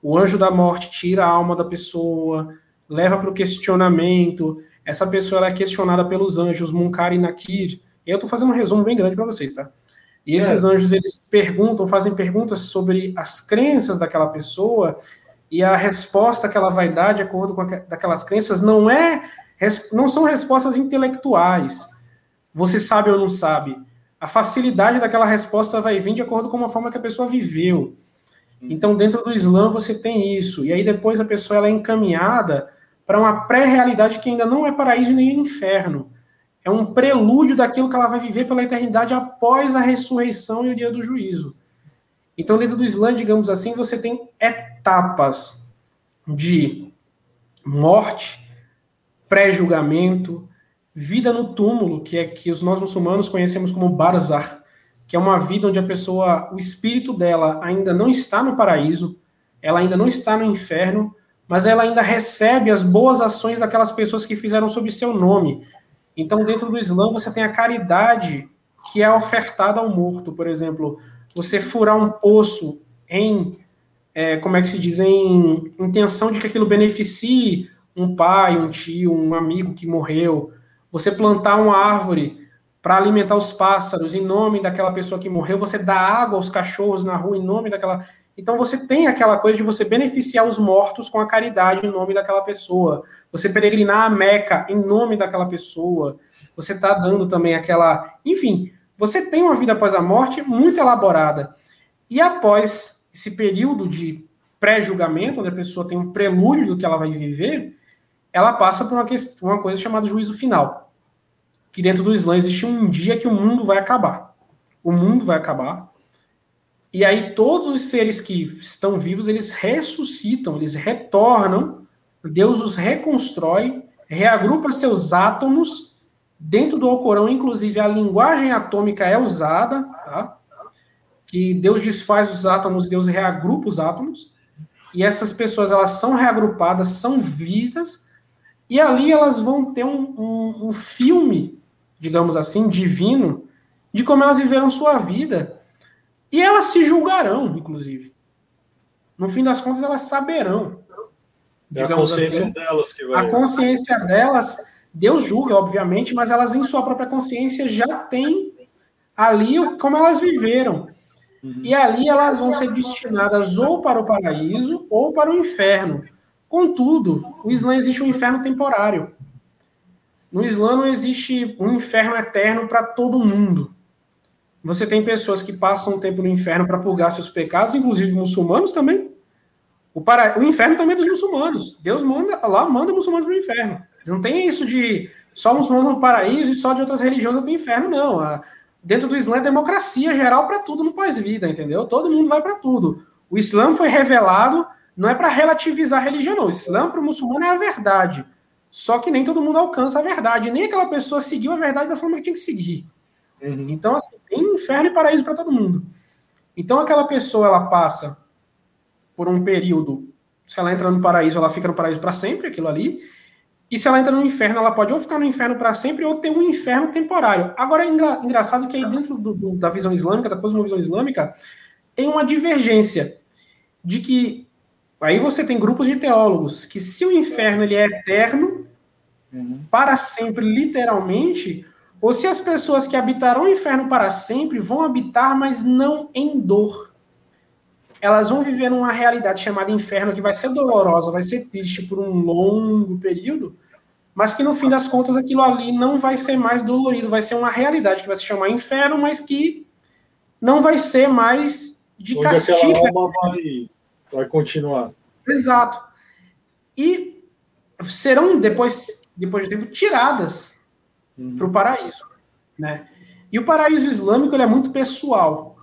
o anjo da morte tira a alma da pessoa, leva para o questionamento, essa pessoa é questionada pelos anjos Munkar e Nakir, e eu estou fazendo um resumo bem grande para vocês, tá? E esses é. anjos eles perguntam, fazem perguntas sobre as crenças daquela pessoa e a resposta que ela vai dar de acordo com aquelas crenças não é não são respostas intelectuais. Você sabe ou não sabe? A facilidade daquela resposta vai vir de acordo com a forma que a pessoa viveu. Então, dentro do Islã, você tem isso. E aí, depois, a pessoa ela é encaminhada para uma pré-realidade que ainda não é paraíso nem inferno é um prelúdio daquilo que ela vai viver pela eternidade após a ressurreição e o dia do juízo. Então, dentro do Islã, digamos assim, você tem etapas de morte, pré-julgamento, vida no túmulo, que é que os nós muçulmanos conhecemos como barzakh, que é uma vida onde a pessoa, o espírito dela ainda não está no paraíso, ela ainda não está no inferno, mas ela ainda recebe as boas ações daquelas pessoas que fizeram sob seu nome, então, dentro do Islã, você tem a caridade que é ofertada ao morto. Por exemplo, você furar um poço em é, como é que se diz, em intenção de que aquilo beneficie um pai, um tio, um amigo que morreu. Você plantar uma árvore para alimentar os pássaros em nome daquela pessoa que morreu, você dá água aos cachorros na rua em nome daquela. Então você tem aquela coisa de você beneficiar os mortos com a caridade em nome daquela pessoa. Você peregrinar a Meca em nome daquela pessoa. Você está dando também aquela. Enfim, você tem uma vida após a morte muito elaborada. E após esse período de pré-julgamento, onde a pessoa tem um prelúdio do que ela vai viver, ela passa por uma, questão, uma coisa chamada juízo final que dentro do Islã existe um dia que o mundo vai acabar. O mundo vai acabar. E aí todos os seres que estão vivos, eles ressuscitam, eles retornam, Deus os reconstrói, reagrupa seus átomos. Dentro do Alcorão, inclusive, a linguagem atômica é usada, tá? Que Deus desfaz os átomos, Deus reagrupa os átomos. E essas pessoas, elas são reagrupadas, são vidas, e ali elas vão ter um, um, um filme digamos assim, divino, de como elas viveram sua vida. E elas se julgarão, inclusive. No fim das contas, elas saberão. É a consciência assim. delas que vai. A consciência delas, Deus julga, obviamente, mas elas, em sua própria consciência, já têm ali como elas viveram. Uhum. E ali elas vão ser destinadas ou para o paraíso ou para o inferno. Contudo, o Islã existe um inferno temporário. No Islã não existe um inferno eterno para todo mundo. Você tem pessoas que passam um tempo no inferno para purgar seus pecados, inclusive muçulmanos também. O, para... o inferno também é dos muçulmanos. Deus manda lá manda muçulmanos para o inferno. Não tem isso de só muçulmanos no paraíso e só de outras religiões no inferno, não. A... Dentro do Islã é democracia geral para tudo no pós-vida, entendeu? Todo mundo vai para tudo. O Islã foi revelado não é para relativizar a religião, não. O Islã para o muçulmano é a verdade. Só que nem todo mundo alcança a verdade, nem aquela pessoa seguiu a verdade da forma que tinha que seguir. Uhum. Então, assim, tem inferno e paraíso para todo mundo. Então, aquela pessoa, ela passa por um período, se ela entra no paraíso, ela fica no paraíso para sempre, aquilo ali. E se ela entra no inferno, ela pode ou ficar no inferno para sempre ou ter um inferno temporário. Agora, é engra engraçado que aí dentro do, do, da visão islâmica, da cosmovisão islâmica, tem uma divergência de que aí você tem grupos de teólogos que se o inferno ele é eterno, uhum. para sempre, literalmente, ou se as pessoas que habitarão o inferno para sempre vão habitar, mas não em dor. Elas vão viver numa realidade chamada inferno que vai ser dolorosa, vai ser triste por um longo período, mas que no fim das contas aquilo ali não vai ser mais dolorido, vai ser uma realidade que vai se chamar inferno, mas que não vai ser mais de Onde castigo. Alma vai, vai continuar. Exato. E serão depois depois de tempo, tiradas uhum. para o paraíso. Né? E o paraíso islâmico ele é muito pessoal.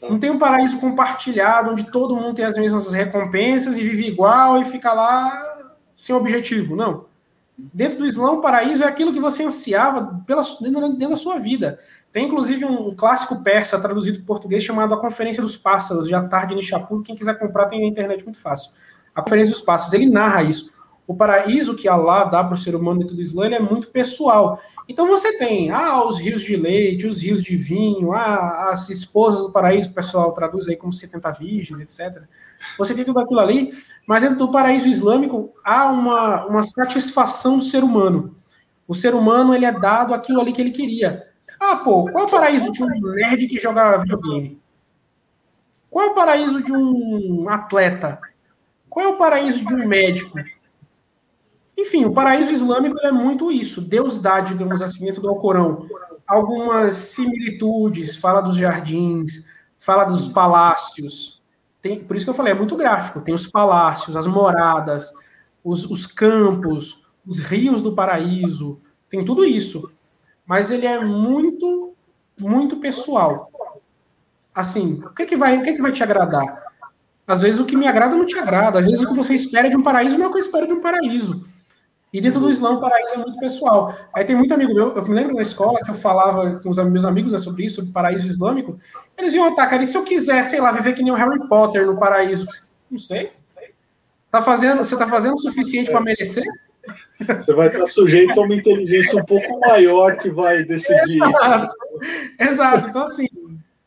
Tá. Não tem um paraíso compartilhado, onde todo mundo tem as mesmas recompensas e vive igual e fica lá sem objetivo. Não. Dentro do Islã, o paraíso é aquilo que você ansiava pela, dentro da sua vida. Tem inclusive um clássico persa traduzido para português chamado A Conferência dos Pássaros, de Attar de Nishapur. Quem quiser comprar tem na internet muito fácil. A Conferência dos Pássaros. Ele narra isso o paraíso que Allah dá para o ser humano dentro do Islã é muito pessoal. Então você tem ah, os rios de leite, os rios de vinho, ah, as esposas do paraíso, o pessoal traduz aí como 70 virgens, etc. Você tem tudo aquilo ali, mas dentro do paraíso islâmico há uma, uma satisfação do ser humano. O ser humano ele é dado aquilo ali que ele queria. Ah, pô, qual é o paraíso de um nerd que joga videogame? Qual é o paraíso de um atleta? Qual é o paraíso de um médico? Enfim, o paraíso islâmico é muito isso. Deus dá, digamos assim, dentro do Alcorão, algumas similitudes, fala dos jardins, fala dos palácios. Tem, por isso que eu falei, é muito gráfico. Tem os palácios, as moradas, os, os campos, os rios do paraíso, tem tudo isso. Mas ele é muito, muito pessoal. Assim, o que, é que, vai, o que, é que vai te agradar? Às vezes o que me agrada não te agrada. Às vezes o que você espera de um paraíso não é o que eu espero de um paraíso. E dentro do Islã, o paraíso é muito pessoal. Aí tem muito amigo meu, eu me lembro na escola que eu falava com os meus amigos né, sobre isso, sobre paraíso islâmico. Eles iam atacar, e se eu quiser, sei lá, viver que nem o Harry Potter no paraíso? Não sei. Tá fazendo, você tá fazendo o suficiente para merecer? Você vai estar sujeito a uma inteligência um pouco maior que vai decidir. Exato. Exato. Então, assim,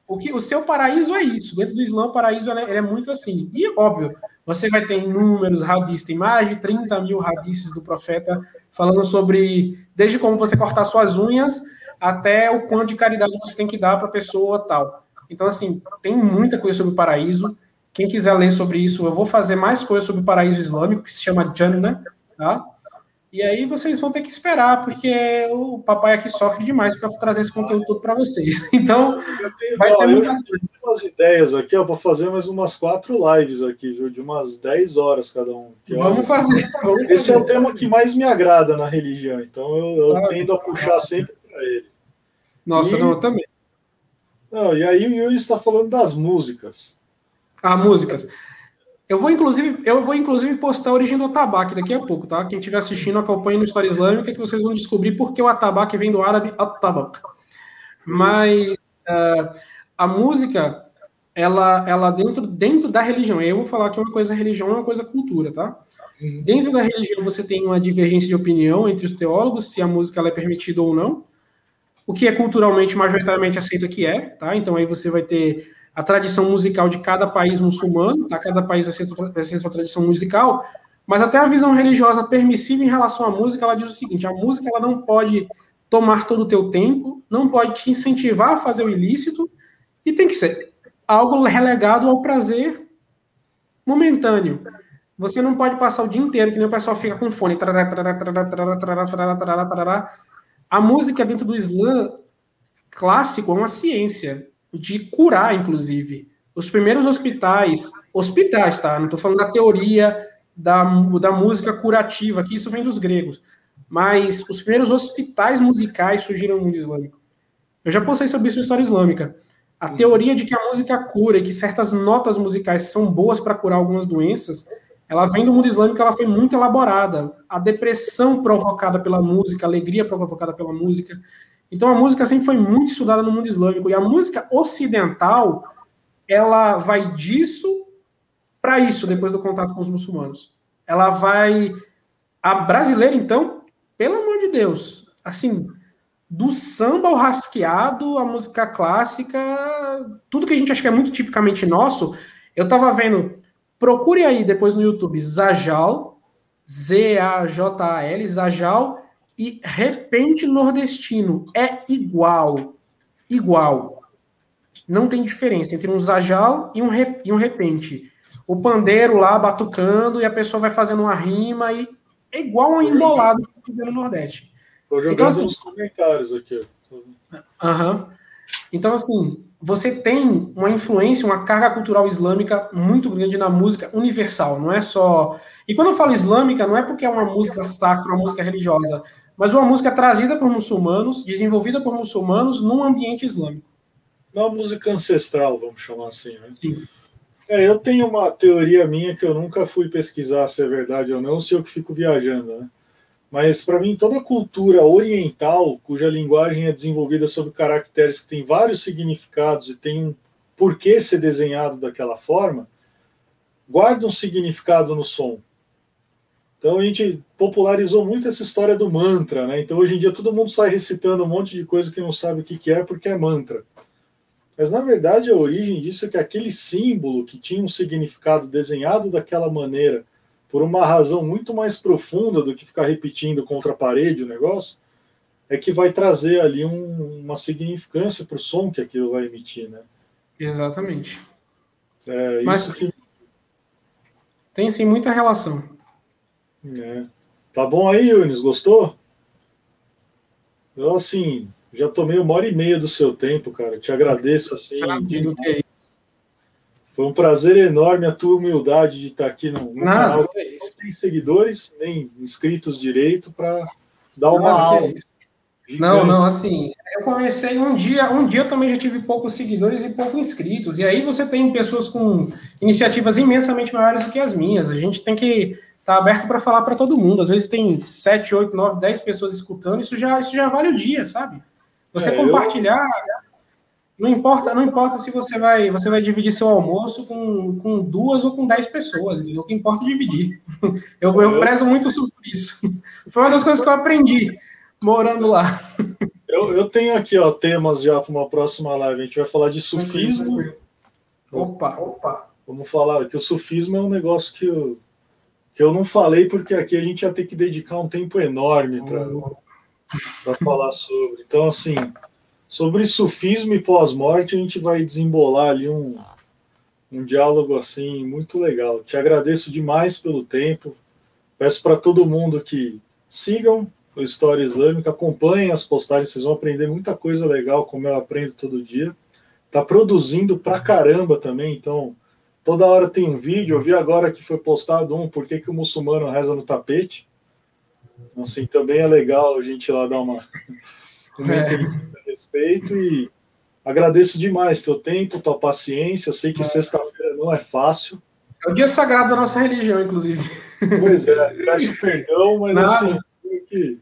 o, que, o seu paraíso é isso. Dentro do Islã, o paraíso é, é muito assim. E, óbvio, você vai ter inúmeros hadiths, tem mais de 30 mil hadiths do profeta falando sobre desde como você cortar suas unhas até o quanto de caridade você tem que dar para a pessoa tal. Então, assim, tem muita coisa sobre o paraíso. Quem quiser ler sobre isso, eu vou fazer mais coisas sobre o paraíso islâmico, que se chama Jannah, tá? E aí vocês vão ter que esperar, porque o papai aqui sofre demais para trazer esse conteúdo todo para vocês. Então, eu tenho, vai ter muita... umas ideias aqui, para fazer mais umas quatro lives aqui, viu, de umas 10 horas cada um. Vamos fazer. Esse é o tema que mais me agrada na religião, então eu, eu tendo a puxar sempre para ele. Nossa, e... não, eu também. Não, e aí o Yuri está falando das músicas. Ah, músicas. Eu vou, inclusive, eu vou, inclusive, postar a origem do atabaque daqui a pouco, tá? Quem estiver assistindo, acompanhe no História Islâmica, que vocês vão descobrir porque o atabaque vem do árabe atabak. Mas uh, a música, ela, ela dentro, dentro da religião, eu vou falar que uma coisa é religião, uma coisa é cultura, tá? Uhum. Dentro da religião, você tem uma divergência de opinião entre os teólogos, se a música ela é permitida ou não. O que é culturalmente, majoritariamente aceito que é, tá? Então aí você vai ter a tradição musical de cada país muçulmano, tá? Cada país vai ser, vai sua tradição musical, mas até a visão religiosa permissiva em relação à música, ela diz o seguinte: a música ela não pode tomar todo o teu tempo, não pode te incentivar a fazer o ilícito e tem que ser algo relegado ao prazer momentâneo. Você não pode passar o dia inteiro, que nem o pessoal fica com fone. A música dentro do Islã clássico é uma ciência de curar, inclusive. Os primeiros hospitais, hospitais, tá? Não estou falando da teoria da, da música curativa, que isso vem dos gregos. Mas os primeiros hospitais musicais surgiram no mundo islâmico. Eu já postei sobre isso na história islâmica. A teoria de que a música cura e que certas notas musicais são boas para curar algumas doenças, ela vem do mundo islâmico, ela foi muito elaborada. A depressão provocada pela música, a alegria provocada pela música. Então a música sempre foi muito estudada no mundo islâmico e a música ocidental ela vai disso para isso depois do contato com os muçulmanos. Ela vai a brasileira então, pelo amor de Deus, assim, do samba ao rasqueado, a música clássica, tudo que a gente acha que é muito tipicamente nosso. Eu tava vendo, procure aí depois no YouTube Zajal, Z A J A L, Zajal e repente nordestino é igual. Igual. Não tem diferença entre um zajal e um, rep, e um repente. O pandeiro lá batucando e a pessoa vai fazendo uma rima e é igual um embolado que no Nordeste. Estou jogando então, assim, uns comentários aqui. Aham. Então, assim, você tem uma influência, uma carga cultural islâmica muito grande na música universal, não é só. E quando eu falo islâmica, não é porque é uma música sacra, uma música religiosa, mas uma música trazida por muçulmanos, desenvolvida por muçulmanos num ambiente islâmico. Uma música ancestral, vamos chamar assim. Né? Sim. É, eu tenho uma teoria minha que eu nunca fui pesquisar se é verdade ou não, se eu que fico viajando, né? Mas para mim toda cultura oriental, cuja linguagem é desenvolvida sob caracteres que têm vários significados e tem um porquê ser desenhado daquela forma, guarda um significado no som. Então a gente popularizou muito essa história do mantra, né? Então hoje em dia todo mundo sai recitando um monte de coisa que não sabe o que é porque é mantra. Mas na verdade a origem disso é que aquele símbolo que tinha um significado desenhado daquela maneira, por uma razão muito mais profunda do que ficar repetindo contra a parede o negócio, é que vai trazer ali um, uma significância para o som que aquilo vai emitir, né? Exatamente. É, Mas que... tem sim muita relação. É. Tá bom aí, Yunis? Gostou? Eu, assim, já tomei uma hora e meia do seu tempo, cara. Te agradeço, assim. De... Foi um prazer enorme a tua humildade de estar aqui no, no canal. Não tem seguidores, nem inscritos direito, para dar uma Não, aula. Não, não, assim, eu comecei um dia, um dia eu também já tive poucos seguidores e poucos inscritos. E aí você tem pessoas com iniciativas imensamente maiores do que as minhas. A gente tem que tá aberto para falar para todo mundo. Às vezes tem 7, 8, 9, 10 pessoas escutando, isso já, isso já vale o dia, sabe? Você é, compartilhar, eu... não importa, não importa se você vai, você vai dividir seu almoço com, com duas ou com dez pessoas, entendeu? O que importa é dividir. Eu, eu prezo muito sobre isso. Foi uma das coisas que eu aprendi morando lá. Eu Eu, eu tenho aqui ó, temas já para uma próxima live. A gente vai falar de sufismo. Opa, opa. Vamos falar que o sufismo é um negócio que eu, que eu não falei, porque aqui a gente ia ter que dedicar um tempo enorme para falar sobre. Então, assim, sobre sufismo e pós-morte, a gente vai desembolar ali um, um diálogo assim muito legal. Te agradeço demais pelo tempo. Peço para todo mundo que sigam o História Islâmica, acompanhem as postagens, vocês vão aprender muita coisa legal, como eu aprendo todo dia. Tá produzindo pra caramba também, então toda hora tem um vídeo. Eu vi agora que foi postado um, por que, que o muçulmano reza no tapete. Então, assim, também é legal a gente lá dar uma, uma é. a respeito e agradeço demais teu tempo, tua paciência. Eu sei que é. sexta-feira não é fácil. É o dia sagrado da nossa religião, inclusive. Pois é, peço perdão, mas Nada. assim, que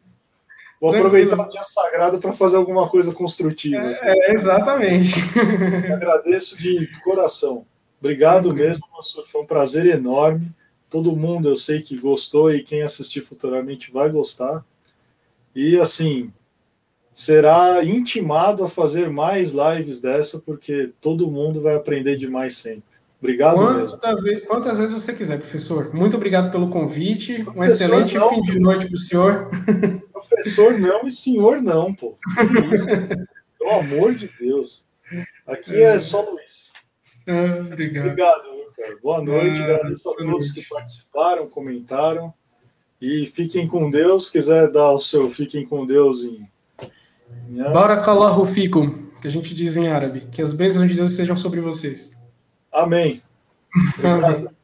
Vou aproveitar o dia sagrado para fazer alguma coisa construtiva. É, é exatamente. agradeço de, coração. Obrigado mesmo, professor. Foi um prazer enorme. Todo mundo eu sei que gostou e quem assistir futuramente vai gostar. E assim, será intimado a fazer mais lives dessa, porque todo mundo vai aprender demais sempre. Obrigado Quanta. Vez, quantas vezes você quiser, professor. Muito obrigado pelo convite. Professor, um excelente não, fim de noite para o senhor. Professor não e senhor não, pô. Pelo amor de Deus. Aqui é, é só Luiz. Ah, obrigado. Obrigado, cara. Boa noite. Ah, Agradeço a todos que participaram, comentaram. E fiquem com Deus. Se quiser dar o seu fiquem com Deus em. em Barakallahu fikum, que a gente diz em árabe. Que as bênçãos de Deus sejam sobre vocês. Amém. Obrigado.